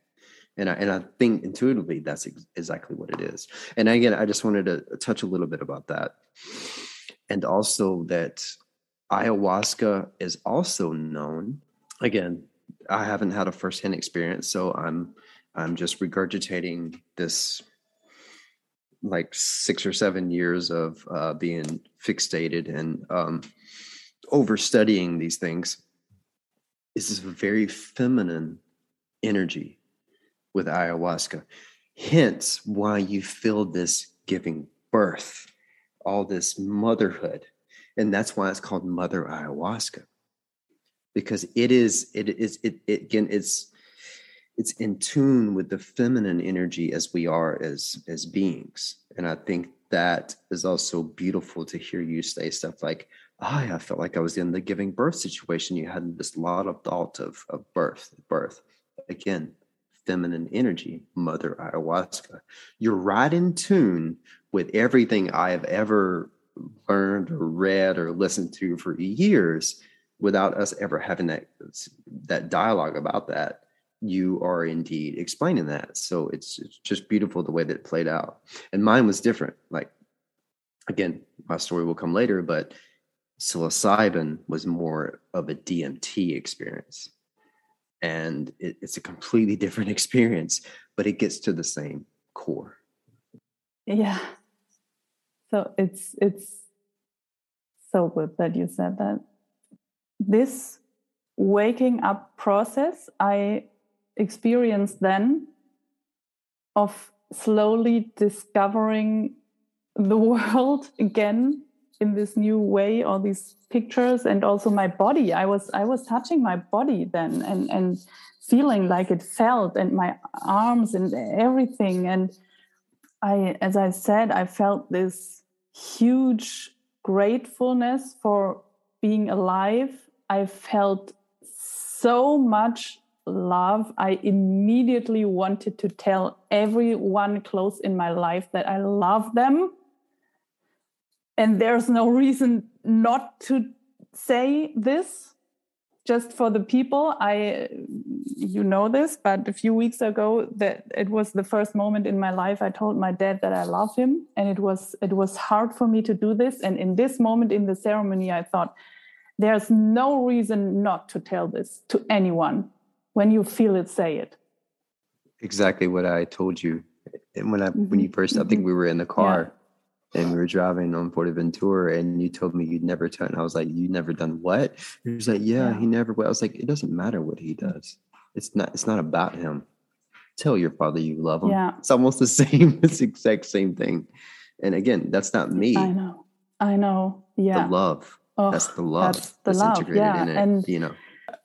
And I and I think intuitively that's ex- exactly what it is. And again, I just wanted to touch a little bit about that, and also that ayahuasca is also known. Again, I haven't had a firsthand experience, so I'm I'm just regurgitating this like six or seven years of uh, being fixated and um, over studying these things is this very feminine energy with ayahuasca. Hence, why you feel this giving birth, all this motherhood. And that's why it's called Mother Ayahuasca. Because it is, it is, it, it again, it's it's in tune with the feminine energy as we are as as beings. And i think that is also beautiful to hear you say stuff like oh, i felt like i was in the giving birth situation. You had this lot of thought of, of birth birth. Again feminine energy mother ayahuasca. You're right in tune with everything i have ever learned or read or listened to for years without us ever having that that dialogue about that you are indeed explaining that. So it's, it's just beautiful the way that it played out. And mine was different. Like, again, my story will come later, but psilocybin was more of a DMT experience. And it, it's a completely different experience, but it gets to the same core. Yeah. So it's it's so good that you said that. This waking up process I experienced then of slowly discovering the world again in this new way all these pictures and also my body i was i was touching my body then and and feeling like it felt and my arms and everything and i as i said i felt this huge gratefulness for being alive. I felt so much love. I immediately wanted to tell everyone close in my life that i love them. And there's no reason not to say this just for the people i you know this but a few weeks ago that it was the first moment in my life i told my dad that i love him. And it was it was hard for me to do this. And in this moment in the ceremony i thought there's no reason not to tell this to anyone when you feel it say it. Exactly what i told you. And when i mm-hmm. when you 1st i think mm-hmm. we were in the car and we were driving on Ventura, and you told me you'd never done. I was like, "You never done what?" He was like, yeah, yeah, he never." I was like, "It doesn't matter what he does. It's not. It's not about him. Tell your father you love him. Yeah. It's almost the same. It's the exact same thing. And again, that's not me. I know. I know. Yeah. The love. Oh, that's the love. That's the that's love. yeah. It, and you know.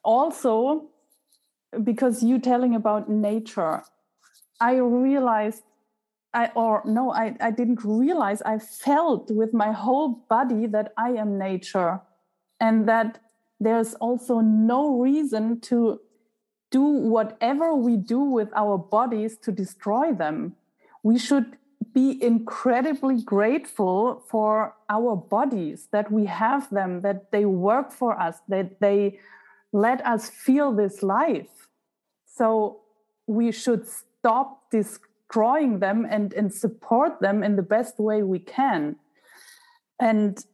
Also, because you telling about nature, I realized I or no, I, I didn't realize I felt with my whole body that I am nature and that there's also no reason to do whatever we do with our bodies to destroy them. We should be incredibly grateful for our bodies that we have them, that they work for us, that they let us feel this life. So we should stop this destroying them and, and support them in the best way we can. And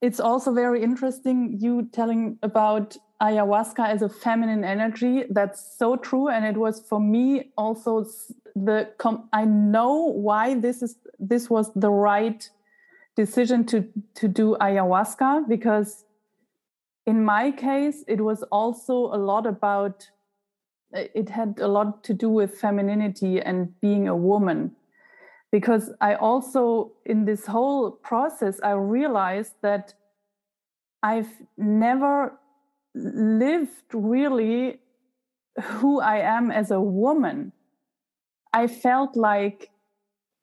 it's also very interesting you telling about ayahuasca as a feminine energy. That's so true. And it was for me also the I know why this is this was the right decision to to do ayahuasca because in my case it was also a lot about it had a lot to do with femininity and being a woman. Because i also in this whole process i realized that i've never lived really who i am as a woman. I felt like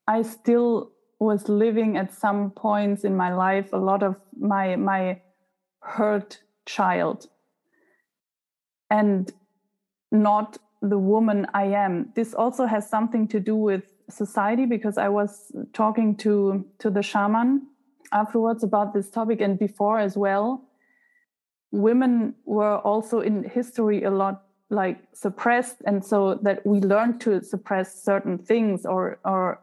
i still was living at some points in my life a lot of my my hurt child. And not the woman I am. This also has something to do with society because I was talking to to the shaman afterwards about this topic and before as well. Women were also in history a lot like suppressed and so that we learned to suppress certain things or or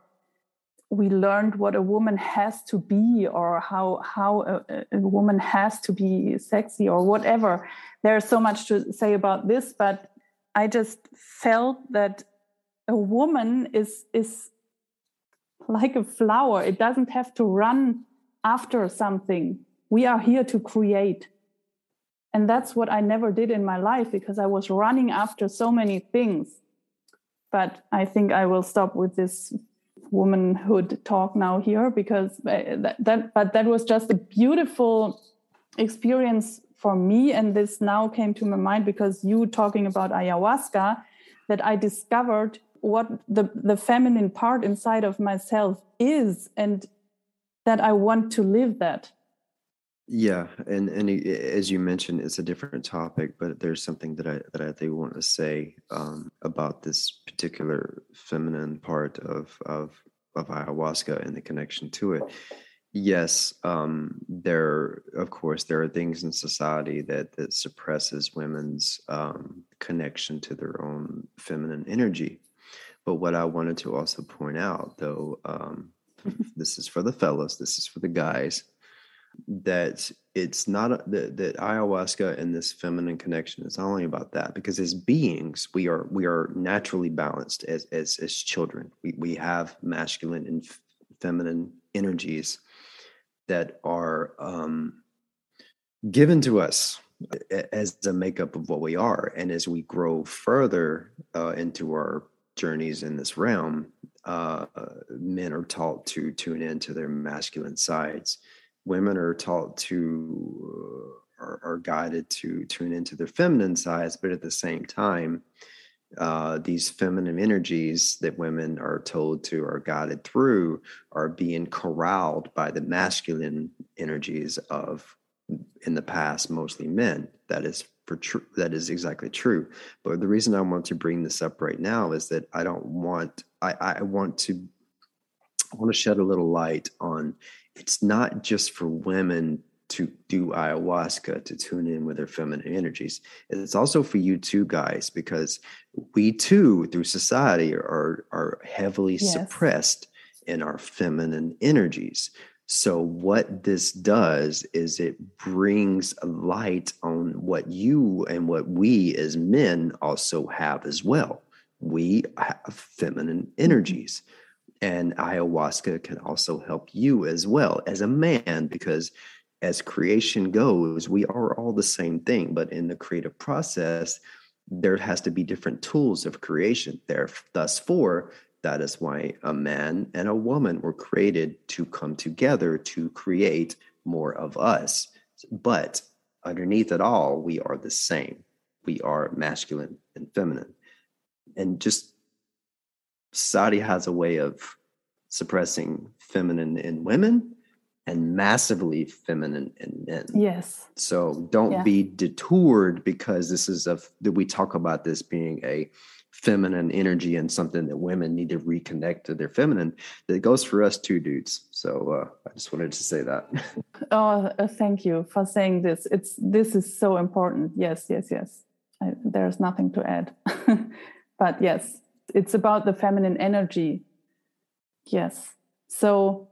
we learned what a woman has to be or how how a, a, woman has to be sexy or whatever there's so much to say about this but I just felt that a woman is is like a flower. It doesn't have to run after something. We are here to create. And that's what I never did in my life because I was running after so many things. But I think I will stop with this womanhood talk now here because uh, that, that but that was just a beautiful experience for me and this now came to my mind because you talking about ayahuasca that i discovered what the the feminine part inside of myself is and that i want to live that. Yeah and and as you mentioned it's a different topic but there's something that i that i do want to say um, about this particular feminine part of of of ayahuasca and the connection to it Yes, um, there. Of course, there are things in society that that suppresses women's um, connection to their own feminine energy. But what I wanted to also point out, though, um, this is for the fellas, this is for the guys, that it's not a, that, that ayahuasca and this feminine connection is not only about that because as beings we are we are naturally balanced as as as children we we have masculine and feminine energies that are um, given to us as a makeup of what we are. And as we grow further uh, into our journeys in this realm, uh, men are taught to tune into their masculine sides. Women are taught to, uh, are, are, guided to tune into their feminine sides, but at the same time, uh, these feminine energies that women are told to are guided through are being corralled by the masculine energies of in the past mostly men. That is for true that is exactly true. But the reason i want to bring this up right now is that i don't want i i want to i want to shed a little light on it's not just for women to do ayahuasca to tune in with their feminine energies it's also for you too guys because we too through society are are heavily yes. suppressed in our feminine energies so, what this does is it brings light on what you and what we as men also have as well. We have feminine energies, and ayahuasca can also help you as well as a man because as creation goes, we are all the same thing, but in the creative process, there has to be different tools of creation. There, thus, for that is why a man and a woman were created to come together to create more of us. But underneath it all, we are the same. We are masculine and feminine. And just society has a way of suppressing feminine in women and massively feminine in men. Yes. So don't yeah. be detoured because this is a that we talk about this being a feminine energy and something that women need to reconnect to their feminine that goes for us too dudes. So uh, i just wanted to say that. Oh uh, thank you for saying this. It's this is so important. Yes yes yes. I, there's nothing to add. But yes it's about the feminine energy. Yes. So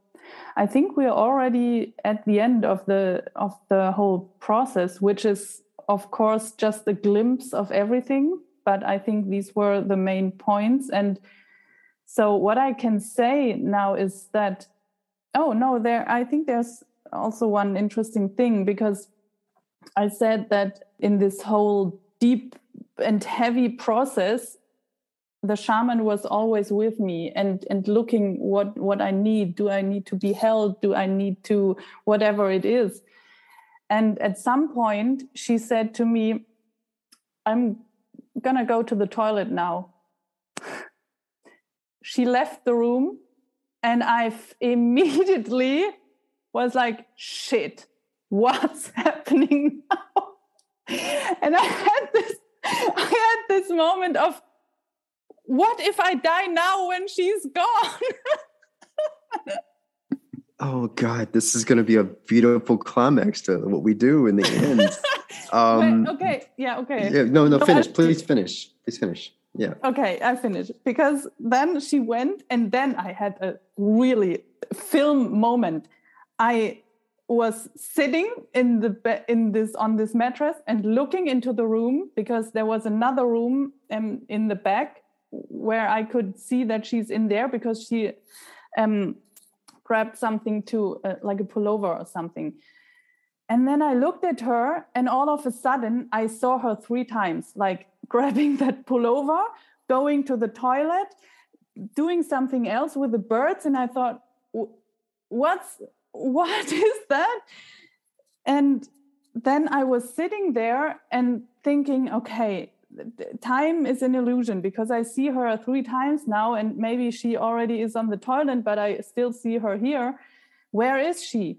i think we're already at the end of the of the whole process which is of course just a glimpse of everything but I think these were the main points. And so what I can say now is that, oh no, there I think there's also one interesting thing because I said that in this whole deep and heavy process, the shaman was always with me and and looking what what I need. Do I need to be held? Do I need to whatever it is? And at some point, she said to me, I'm gonna go to the toilet now. she left the room and I immediately was like, shit, what's happening now? and I had this, I had this moment of, what if I die now when she's gone? oh God, this is going to be a beautiful climax to what we do in the end. Um, Wait, okay. Yeah. Okay. Yeah. No. No. Finish. I, please finish. Please finish. Yeah. Okay. I finished because then she went, and then I had a really film moment. I was sitting in the be- in this on this mattress and looking into the room because there was another room um, in the back where I could see that she's in there because she um, grabbed something to uh, like a pullover or something. And then I looked at her, and all of a sudden, I saw her three times, like grabbing that pullover, going to the toilet, doing something else with the birds. And I thought, what's what is that? And then I was sitting there and thinking, okay, time is an illusion because I see her three times now, and maybe she already is on the toilet, but I still see her here. Where is she?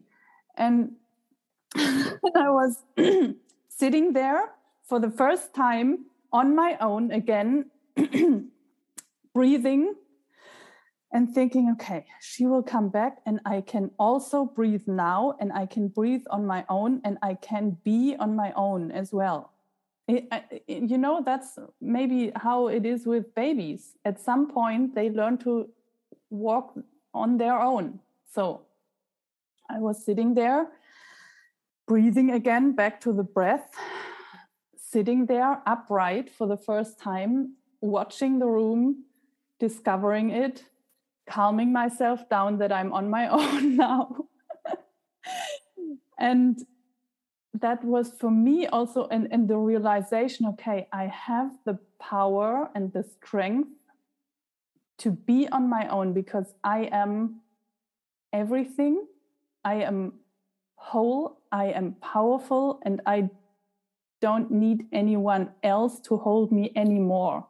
And I was sitting there for the first time on my own again, breathing and thinking, okay, she will come back and I can also breathe now and I can breathe on my own and I can be on my own as well. It, you know, that's maybe how it is with babies. At some point, they learn to walk on their own. So I was sitting there breathing again back to the breath, sitting there upright for the first time, watching the room, discovering it, calming myself down that I'm on my own now. and that was for me also and, and the realization okay i have the power and the strength to be on my own because i am everything. I am whole. I am powerful and i don't need anyone else to hold me anymore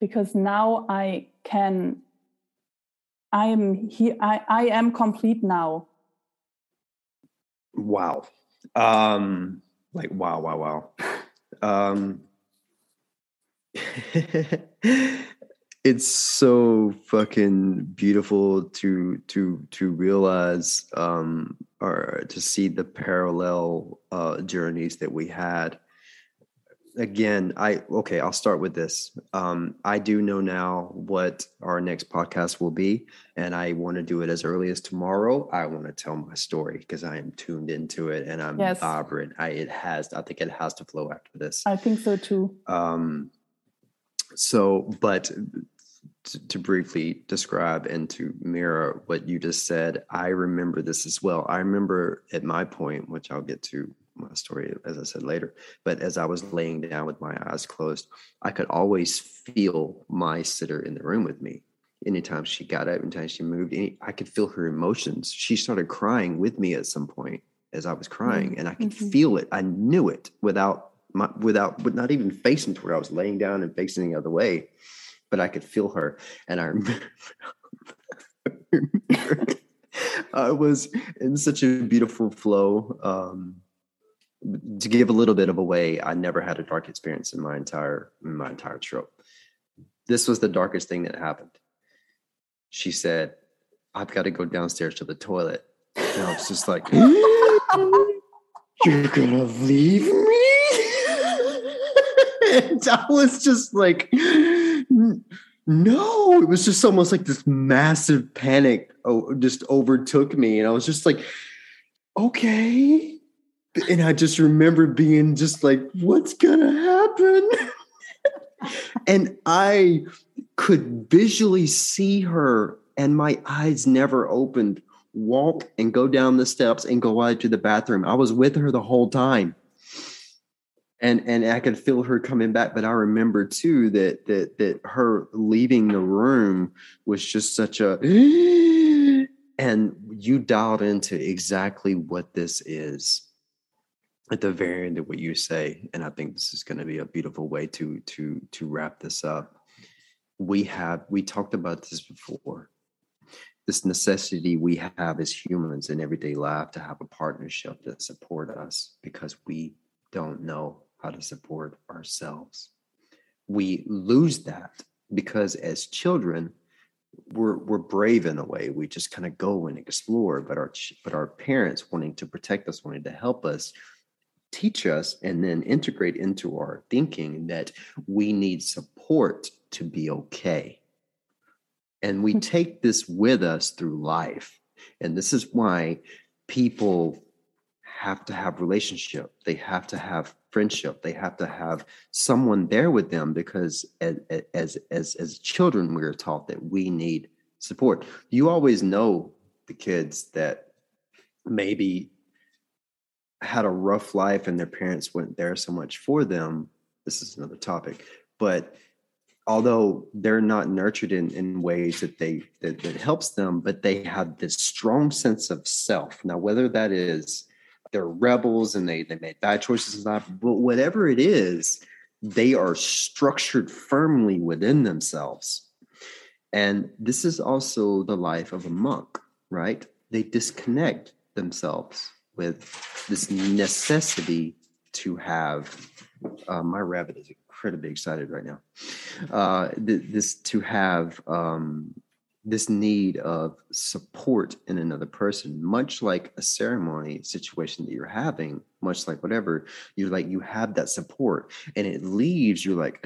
because now i can i am here i, I am complete now. Wow um, like wow, wow, wow. Um, it's so fucking beautiful to to to realize um or to see the parallel uh journeys that we had again, I okay, I'll start with this. Um, I do know now what our next podcast will be, and I want to do it as early as tomorrow. I want to tell my story because I am tuned into it and I'm yes. vibrant. I it has, I think it has to flow after this. I think so too. Um, so, but to, to, briefly describe and to mirror what you just said, I remember this as well. I remember at my point, which I'll get to my story, as I said later. But as I was laying down with my eyes closed, I could always feel my sitter in the room with me. Anytime she got up, anytime she moved, any, I could feel her emotions. She started crying with me at some point as I was crying, mm-hmm. and I could mm-hmm. feel it. I knew it without my, without, but not even facing to where I was laying down and facing the other way. But I could feel her, and I remember. I was in such a beautiful flow. Um, to give a little bit of away, I never had a dark experience in my entire in my entire trip. This was the darkest thing that happened. She said, "I've got to go downstairs to the toilet." And I was just like, "You're gonna leave me?" and I was just like, "No!" It was just almost like this massive panic just overtook me, and I was just like, "Okay." And I just remember being just like, what's gonna happen? and I could visually see her, and my eyes never opened, walk and go down the steps and go out to the bathroom. I was with her the whole time. And and I could feel her coming back, but I remember too that that that her leaving the room was just such a and you dialed into exactly what this is at the very end of what you say, and I think this is going to be a beautiful way to to to wrap this up. We have we talked about this before. This necessity we have as humans in everyday life to have a partnership that support us because we don't know how to support ourselves. We lose that because as children, we're we're brave in a way. We just kind of go and explore, but our but our parents wanting to protect us, wanting to help us, teach us and then integrate into our thinking that we need support to be okay. And we hmm. take this with us through life. And this is why people have to have relationship. They have to have friendship. They have to have someone there with them because as as as, as children we are taught that we need support. You always know the kids that maybe had a rough life and their parents weren't there so much for them this is another topic but although they're not nurtured in, in ways that they that, that helps them but they have this strong sense of self. Now whether that is they're rebels and they they made bad choices in life but whatever it is they are structured firmly within themselves. And this is also the life of a monk right? They disconnect themselves with this necessity to have uh, my rabbit is incredibly excited right now. Uh, th- this to have um, this need of support in another person much like a ceremony situation that you're having much like whatever you're like you have that support and it leaves you're like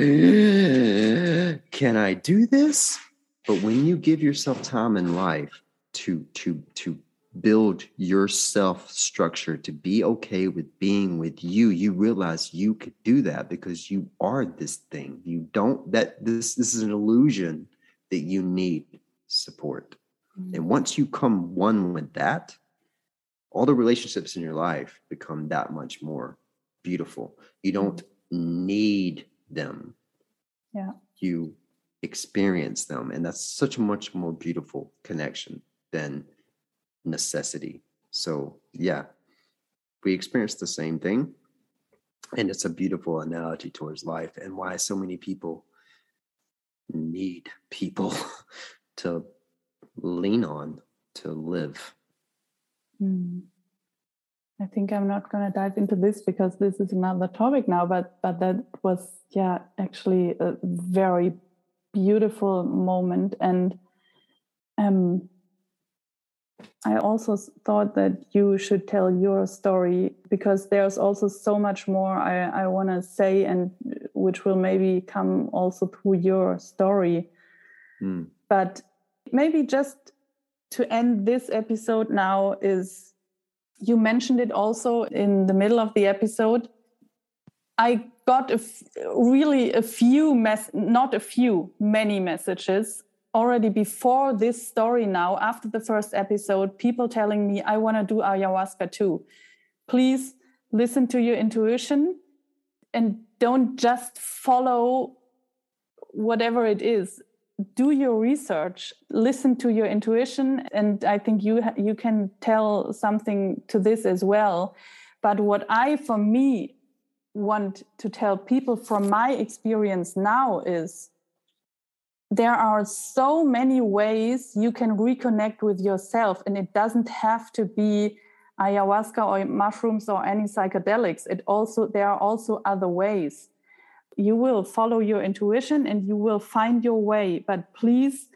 can i do this? But when you give yourself time in life to to to build your self structure to be okay with being with you you realize you could do that because you are this thing you don't that this this is an illusion that you need support mm-hmm. and once you come one with that all the relationships in your life become that much more beautiful. You don't need them. Yeah. You experience them. And that's such a much more beautiful connection than necessity. So, yeah, we experience the same thing. And it's a beautiful analogy towards life and why so many people need people to lean on to live. Mm. I think I'm not going to dive into this because this is another topic now, but but that was yeah actually a very beautiful moment and um I also thought that you should tell your story because there's also so much more I, I want to say and which will maybe come also through your story. Mm. But maybe just to end this episode now is you mentioned it also in the middle of the episode. I got a really a few mess, not a few, many messages already before this story now, after the first episode, people telling me, I want to do ayahuasca too. Please listen to your intuition and don't just follow whatever it is do your research listen to your intuition and i think you you can tell something to this as well but what i for me want to tell people from my experience now is there are so many ways you can reconnect with yourself and it doesn't have to be ayahuasca or mushrooms or any psychedelics it also there are also other ways you will follow your intuition and you will find your way. But please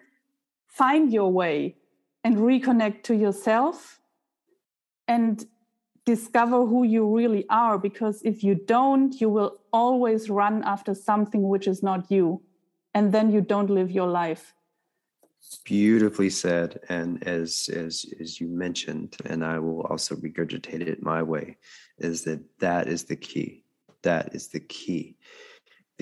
find your way and reconnect to yourself and discover who you really are. Because if you don't, you will always run after something which is not you. And then you don't live your life. Beautifully said. And as as as you mentioned, and I will also regurgitate it my way, is that that is the key. That is the key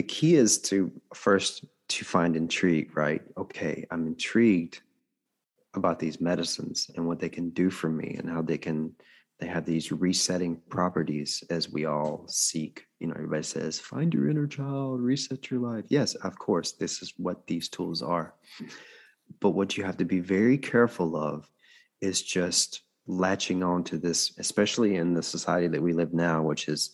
the key is to first to find intrigue, right? Okay, I'm intrigued about these medicines and what they can do for me and how they can they have these resetting properties as we all seek. You know everybody says find your inner child reset your life. Yes of course this is what these tools are. But what you have to be very careful of is just latching on to this especially in the society that we live now which is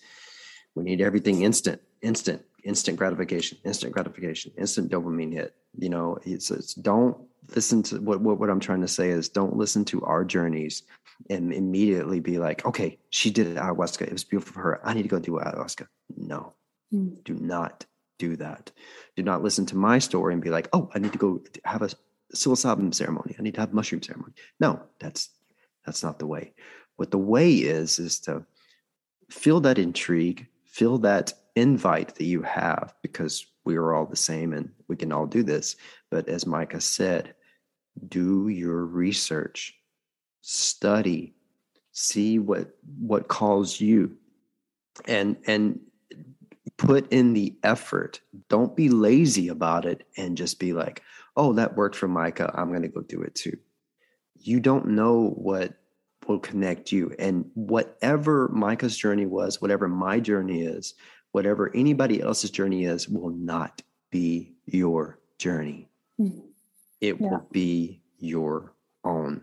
we need everything instant instant instant gratification, instant gratification, instant dopamine hit. You know, it's, it's don't listen to what, what what I'm trying to say is don't listen to our journeys and immediately be like, okay, she did ayahuasca. It was beautiful for her. I need to go do ayahuasca. No, mm. do not do that. Do not listen to my story and be like, oh, I need to go have a psilocybin ceremony. I need to have mushroom ceremony. No, that's that's not the way. What the way is is to feel that intrigue, feel that invite that you have because we are all the same and we can all do this. But as Micah said, do your research, study, see what what calls you, and and put in the effort. Don't be lazy about it and just be like, oh, that worked for Micah. I'm going to go do it too. You don't know what will connect you. And whatever Micah's journey was, whatever my journey is, whatever anybody else's journey is will not be your journey. Mm-hmm. It yeah. will be your own.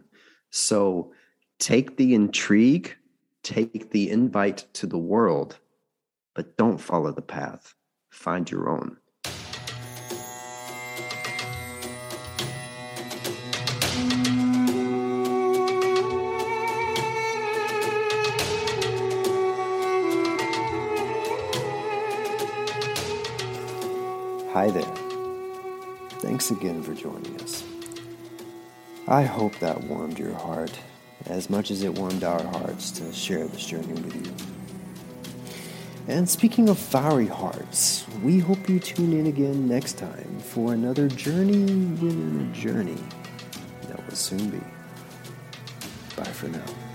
So take the intrigue, take the invite to the world, but don't follow the path. Find your own. Hi there. Thanks again for joining us. I hope that warmed your heart as much as it warmed our hearts to share this journey with you. And speaking of fiery hearts, we hope you tune in again next time for another journey within a journey that will soon be. Bye for now.